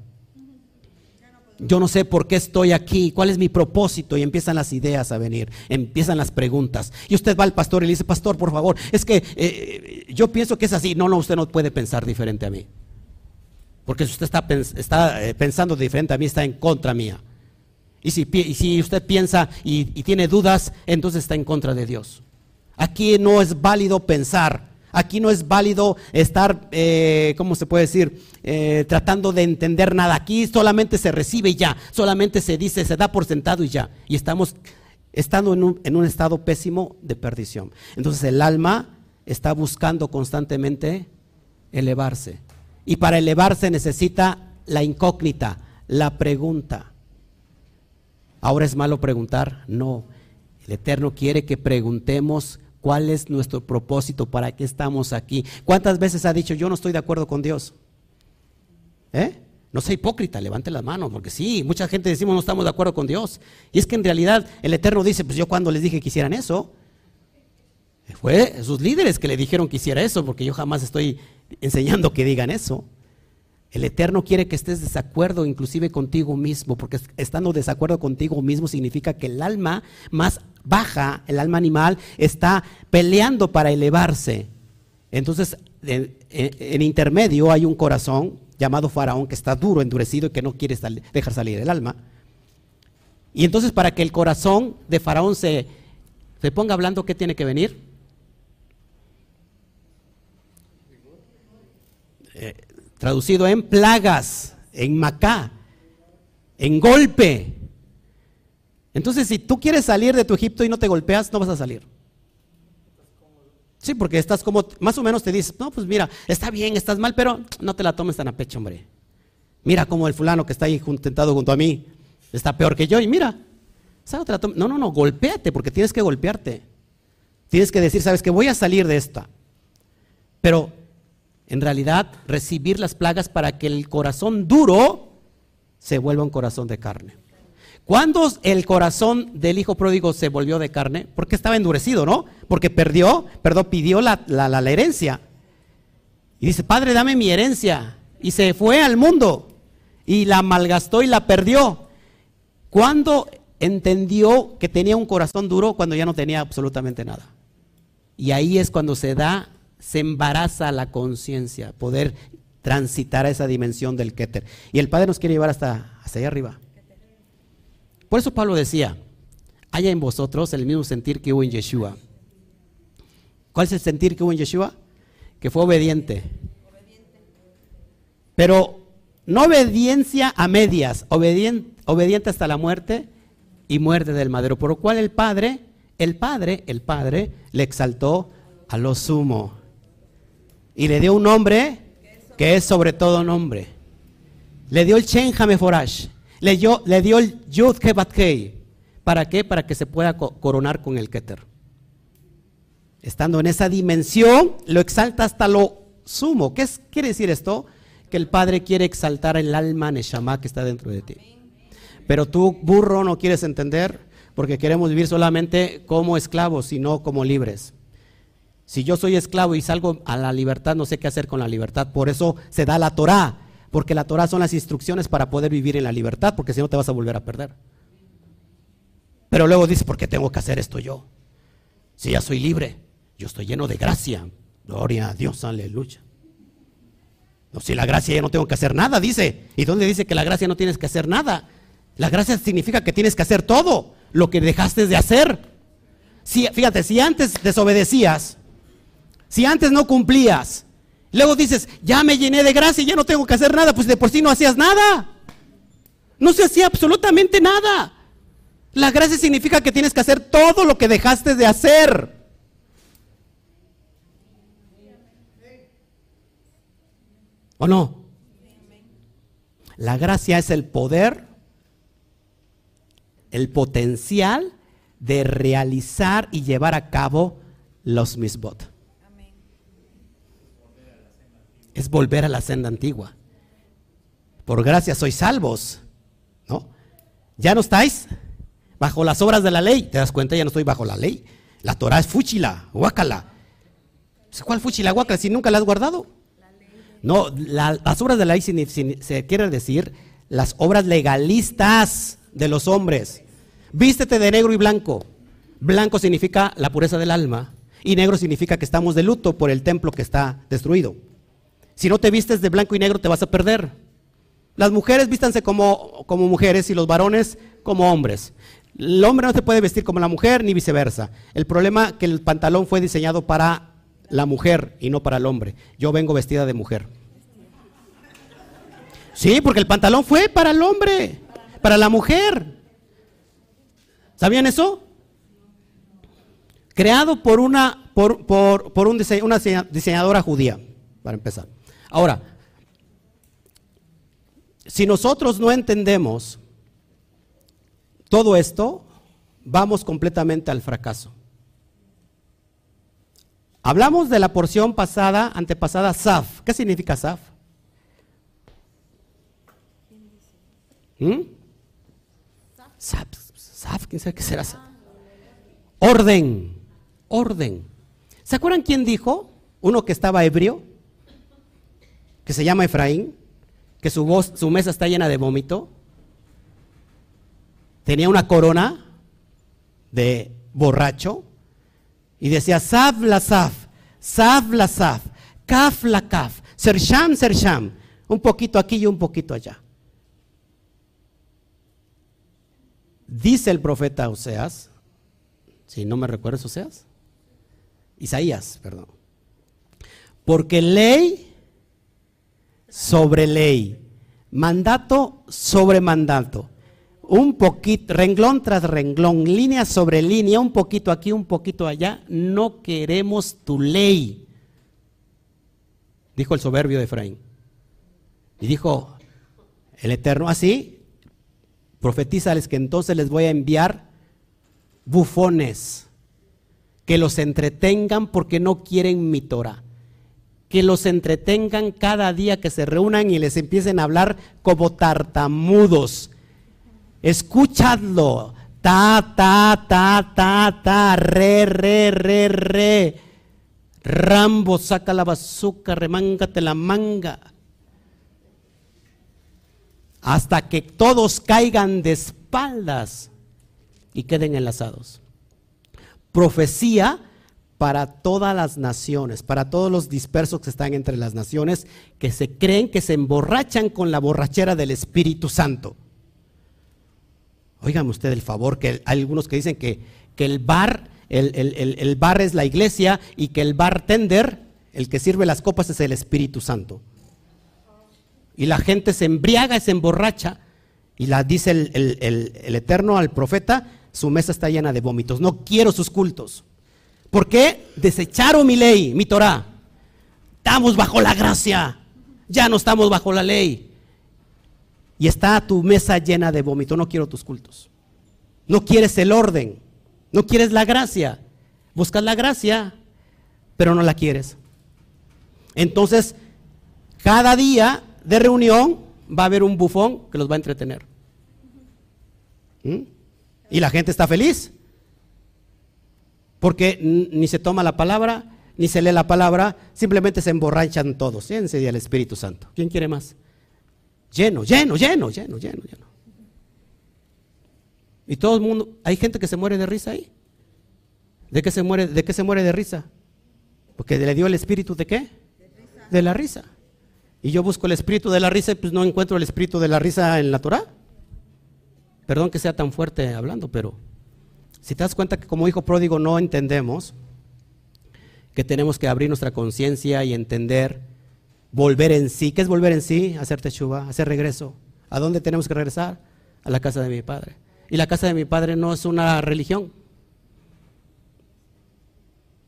Yo no sé por qué estoy aquí, cuál es mi propósito. Y empiezan las ideas a venir, empiezan las preguntas. Y usted va al pastor y le dice, pastor, por favor, es que eh, yo pienso que es así. No, no, usted no puede pensar diferente a mí. Porque si usted está, está eh, pensando diferente a mí, está en contra mía. Y si, usted piensa y, tiene dudas, entonces está en contra de Dios. Aquí no es válido pensar. Aquí no es válido estar, eh, ¿cómo se puede decir? Eh, tratando de entender nada. Aquí solamente se recibe y ya. Solamente se dice, se da por sentado y ya. Y estamos estando en un, en un estado pésimo de perdición. Entonces el alma está buscando constantemente elevarse. Y para elevarse necesita la incógnita, la pregunta. Ahora es malo preguntar, no. El Eterno quiere que preguntemos cuál es nuestro propósito, para qué estamos aquí. ¿Cuántas veces ha dicho, yo no estoy de acuerdo con Dios? ¿Eh? No sea hipócrita, levante las manos, porque sí, mucha gente decimos no estamos de acuerdo con Dios. Y es que en realidad el Eterno dice, pues yo cuando les dije que hicieran eso, fue sus líderes que le dijeron que hiciera eso, porque yo jamás estoy enseñando que digan eso. El Eterno quiere que estés desacuerdo inclusive contigo mismo, porque estando desacuerdo contigo mismo significa que el alma más baja, el alma animal, está peleando para elevarse. Entonces, en, intermedio hay un corazón llamado faraón que está duro, endurecido y que no quiere dejar salir el alma. Y entonces para que el corazón de faraón se, se ponga hablando, ¿qué tiene que venir? Eh, traducido en plagas, en macá, en golpe. Entonces, si tú quieres salir de tu Egipto y no te golpeas, no vas a salir. Sí, porque estás como, más o menos te dices, no, pues mira, está bien, estás mal, pero no te la tomes tan a pecho, hombre. Mira como el fulano que está ahí tentado junto a mí está peor que yo y mira, no, no, no, golpéate porque tienes que golpearte. Tienes que decir, sabes que voy a salir de esta. Pero en realidad recibir las plagas para que el corazón duro se vuelva un corazón de carne. ¿Cuándo el corazón del hijo pródigo se volvió de carne? Porque estaba endurecido, ¿no? Porque perdió, perdón, pidió la, la herencia. Y dice, Padre, dame mi herencia. Y se fue al mundo y la malgastó y la perdió. ¿Cuándo entendió que tenía un corazón duro? Cuando ya no tenía absolutamente nada. Y ahí es cuando se da se embaraza la conciencia, poder transitar a esa dimensión del Keter. Y el Padre nos quiere llevar hasta, allá arriba. Por eso Pablo decía, haya en vosotros el mismo sentir que hubo en Yeshua. ¿Cuál es el sentir que hubo en Yeshua? Que fue obediente. Pero no obediencia a medias, obediente, obediente hasta la muerte y muerte del madero. Por lo cual el Padre, el Padre, el Padre le exaltó a lo sumo. Y le dio un nombre que es sobre todo nombre. Le dio el Chen Hameforash. Le dio, le dio el Yud Kebatkei. ¿Para qué? Para que se pueda coronar con el Keter. Estando en esa dimensión, lo exalta hasta lo sumo. ¿Qué quiere decir esto? Que el Padre quiere exaltar el alma Neshama que está dentro de ti. Pero tú, burro, no quieres entender porque queremos vivir solamente como esclavos y no como libres. Si yo soy esclavo y salgo a la libertad, no sé qué hacer con la libertad. Por eso se da la Torah, porque la Torah son las instrucciones para poder vivir en la libertad, porque si no te vas a volver a perder. Pero luego dice, ¿por qué tengo que hacer esto yo? Si ya soy libre, yo estoy lleno de gracia. Gloria a Dios, aleluya. No, si la gracia ya no tengo que hacer nada, dice. ¿Y dónde dice que la gracia no tienes que hacer nada? La gracia significa que tienes que hacer todo lo que dejaste de hacer. Si, fíjate, si antes desobedecías, si antes no cumplías, luego dices, ya me llené de gracia y ya no tengo que hacer nada, pues de por sí no hacías nada. No se hacía absolutamente nada. La gracia significa que tienes que hacer todo lo que dejaste de hacer. ¿O no? La gracia es el poder, el potencial de realizar y llevar a cabo los misbot es volver a la senda antigua. Por gracia sois salvos, ¿no? Ya no estáis bajo las obras de la ley. ¿Te das cuenta? Ya no estoy bajo la ley. La Torah es fúchila, guácala. ¿Cuál fúchila, guácala? Si nunca la has guardado. No, las obras de la ley se, quiere decir las obras legalistas de los hombres. Vístete de negro y blanco. Blanco significa la pureza del alma y negro significa que estamos de luto por el templo que está destruido. Si no te vistes de blanco y negro te vas a perder. Las mujeres vístanse como, como mujeres y los varones como hombres. El hombre no se puede vestir como la mujer ni viceversa. El problema es que el pantalón fue diseñado para la mujer y no para el hombre. Yo vengo vestida de mujer. Sí, porque el pantalón fue para el hombre, para la mujer. ¿Sabían eso? Creado por una, por, por, por un una diseñadora judía, para empezar. Ahora, si nosotros no entendemos todo esto, vamos completamente al fracaso. Hablamos de la porción pasada, antepasada, SAF. ¿Qué significa SAF? ¿Mm? SAF, SAF, ¿quién sabe qué será SAF? Orden, orden. ¿Se acuerdan quién dijo? Uno que estaba ebrio que se llama Efraín, que su, voz, su mesa está llena de vómito, tenía una corona de borracho y decía Saf la Saf, la Kaf la Kaf, Sersham, Sersham, un poquito aquí y un poquito allá. Dice el profeta Oseas, si no me recuerdas Oseas, Isaías, perdón, porque ley sobre ley, mandato sobre mandato, un poquito, renglón tras renglón, línea sobre línea, un poquito aquí, un poquito allá, no queremos tu ley, dijo el soberbio de Efraín. Y dijo el Eterno así, profetízales que entonces les voy a enviar bufones que los entretengan porque no quieren mi Torah que los entretengan cada día que se reúnan y les empiecen a hablar como tartamudos. Escuchadlo. Ta, ta, ta, ta, ta, re, re, re, re. Rambo, saca la bazooka, remángate la manga. Hasta que todos caigan de espaldas y queden enlazados. Profecía para todas las naciones, para todos los dispersos que están entre las naciones, que se creen que se emborrachan con la borrachera del Espíritu Santo. Óigame usted el favor, que hay algunos que dicen que, que el bar, el, el bar es la iglesia y que el bartender, el que sirve las copas, es el Espíritu Santo. Y la gente se embriaga se emborracha. Y la dice el Eterno al profeta, su mesa está llena de vómitos. No quiero sus cultos. ¿Por qué? Desecharon mi ley, mi Torah. Estamos bajo la gracia. Ya no estamos bajo la ley. Y está tu mesa llena de vómito. No quiero tus cultos. No quieres el orden. No quieres la gracia. Buscas la gracia, pero no la quieres. Entonces, cada día de reunión va a haber un bufón que los va a entretener. ¿Mm? Y la gente está feliz. Porque ni se toma la palabra, ni se lee la palabra, simplemente se emborrachan todos. Llénse del Espíritu Santo. ¿Quién quiere más? Lleno, lleno, lleno, lleno, lleno, lleno. Y todo el mundo, hay gente que se muere de risa ahí. ¿De qué se muere, de, qué se muere de risa? Porque le dio el espíritu de qué? De, la risa. Y yo busco el espíritu de la risa y pues no encuentro el espíritu de la risa en la Torah. Perdón que sea tan fuerte hablando, pero si te das cuenta que como hijo pródigo no entendemos que tenemos que abrir nuestra conciencia y entender, volver en sí. ¿Qué es volver en sí? Hacer teshuva, hacer regreso. ¿A dónde tenemos que regresar? A la casa de mi padre. Y la casa de mi padre no es una religión.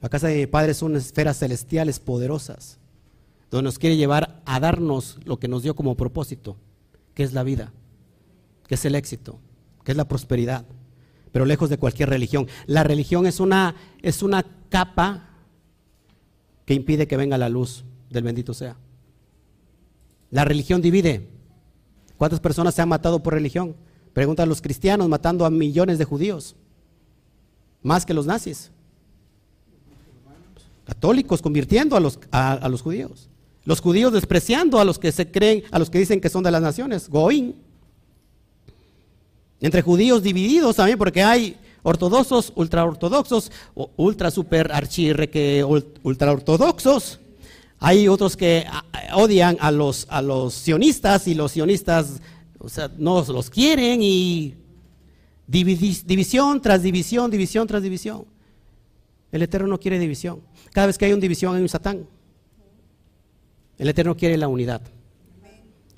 La casa de mi padre son esferas celestiales poderosas, donde nos quiere llevar a darnos lo que nos dio como propósito, que es la vida, que es el éxito, que es la prosperidad, pero lejos de cualquier religión. La religión es una, es una capa que impide que venga la luz del bendito sea. La religión divide. ¿Cuántas personas se han matado por religión? Pregunta a los cristianos matando a millones de judíos, más que los nazis. Católicos convirtiendo a los, a, los judíos. Los judíos despreciando a los que se creen, a los que dicen que son de las naciones. Goín. Entre judíos divididos también, porque hay ortodoxos, ultraortodoxos, ultra super que ultraortodoxos. Hay otros que odian a los, a los sionistas y los sionistas o sea, no los quieren y división tras división, división tras división. El Eterno no quiere división. Cada vez que hay una división hay un Satán. El Eterno quiere la unidad.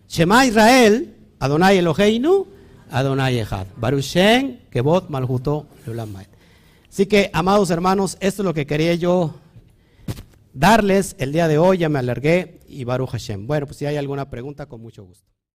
Shema Israel, Adonai Eloheinu, Adonai Echad. Barushen, Kebot, Malhuto, Así que, amados hermanos, esto es lo que quería yo darles el día de hoy. Ya me alargué y Baruch Hashem. Bueno, pues si hay alguna pregunta, con mucho gusto.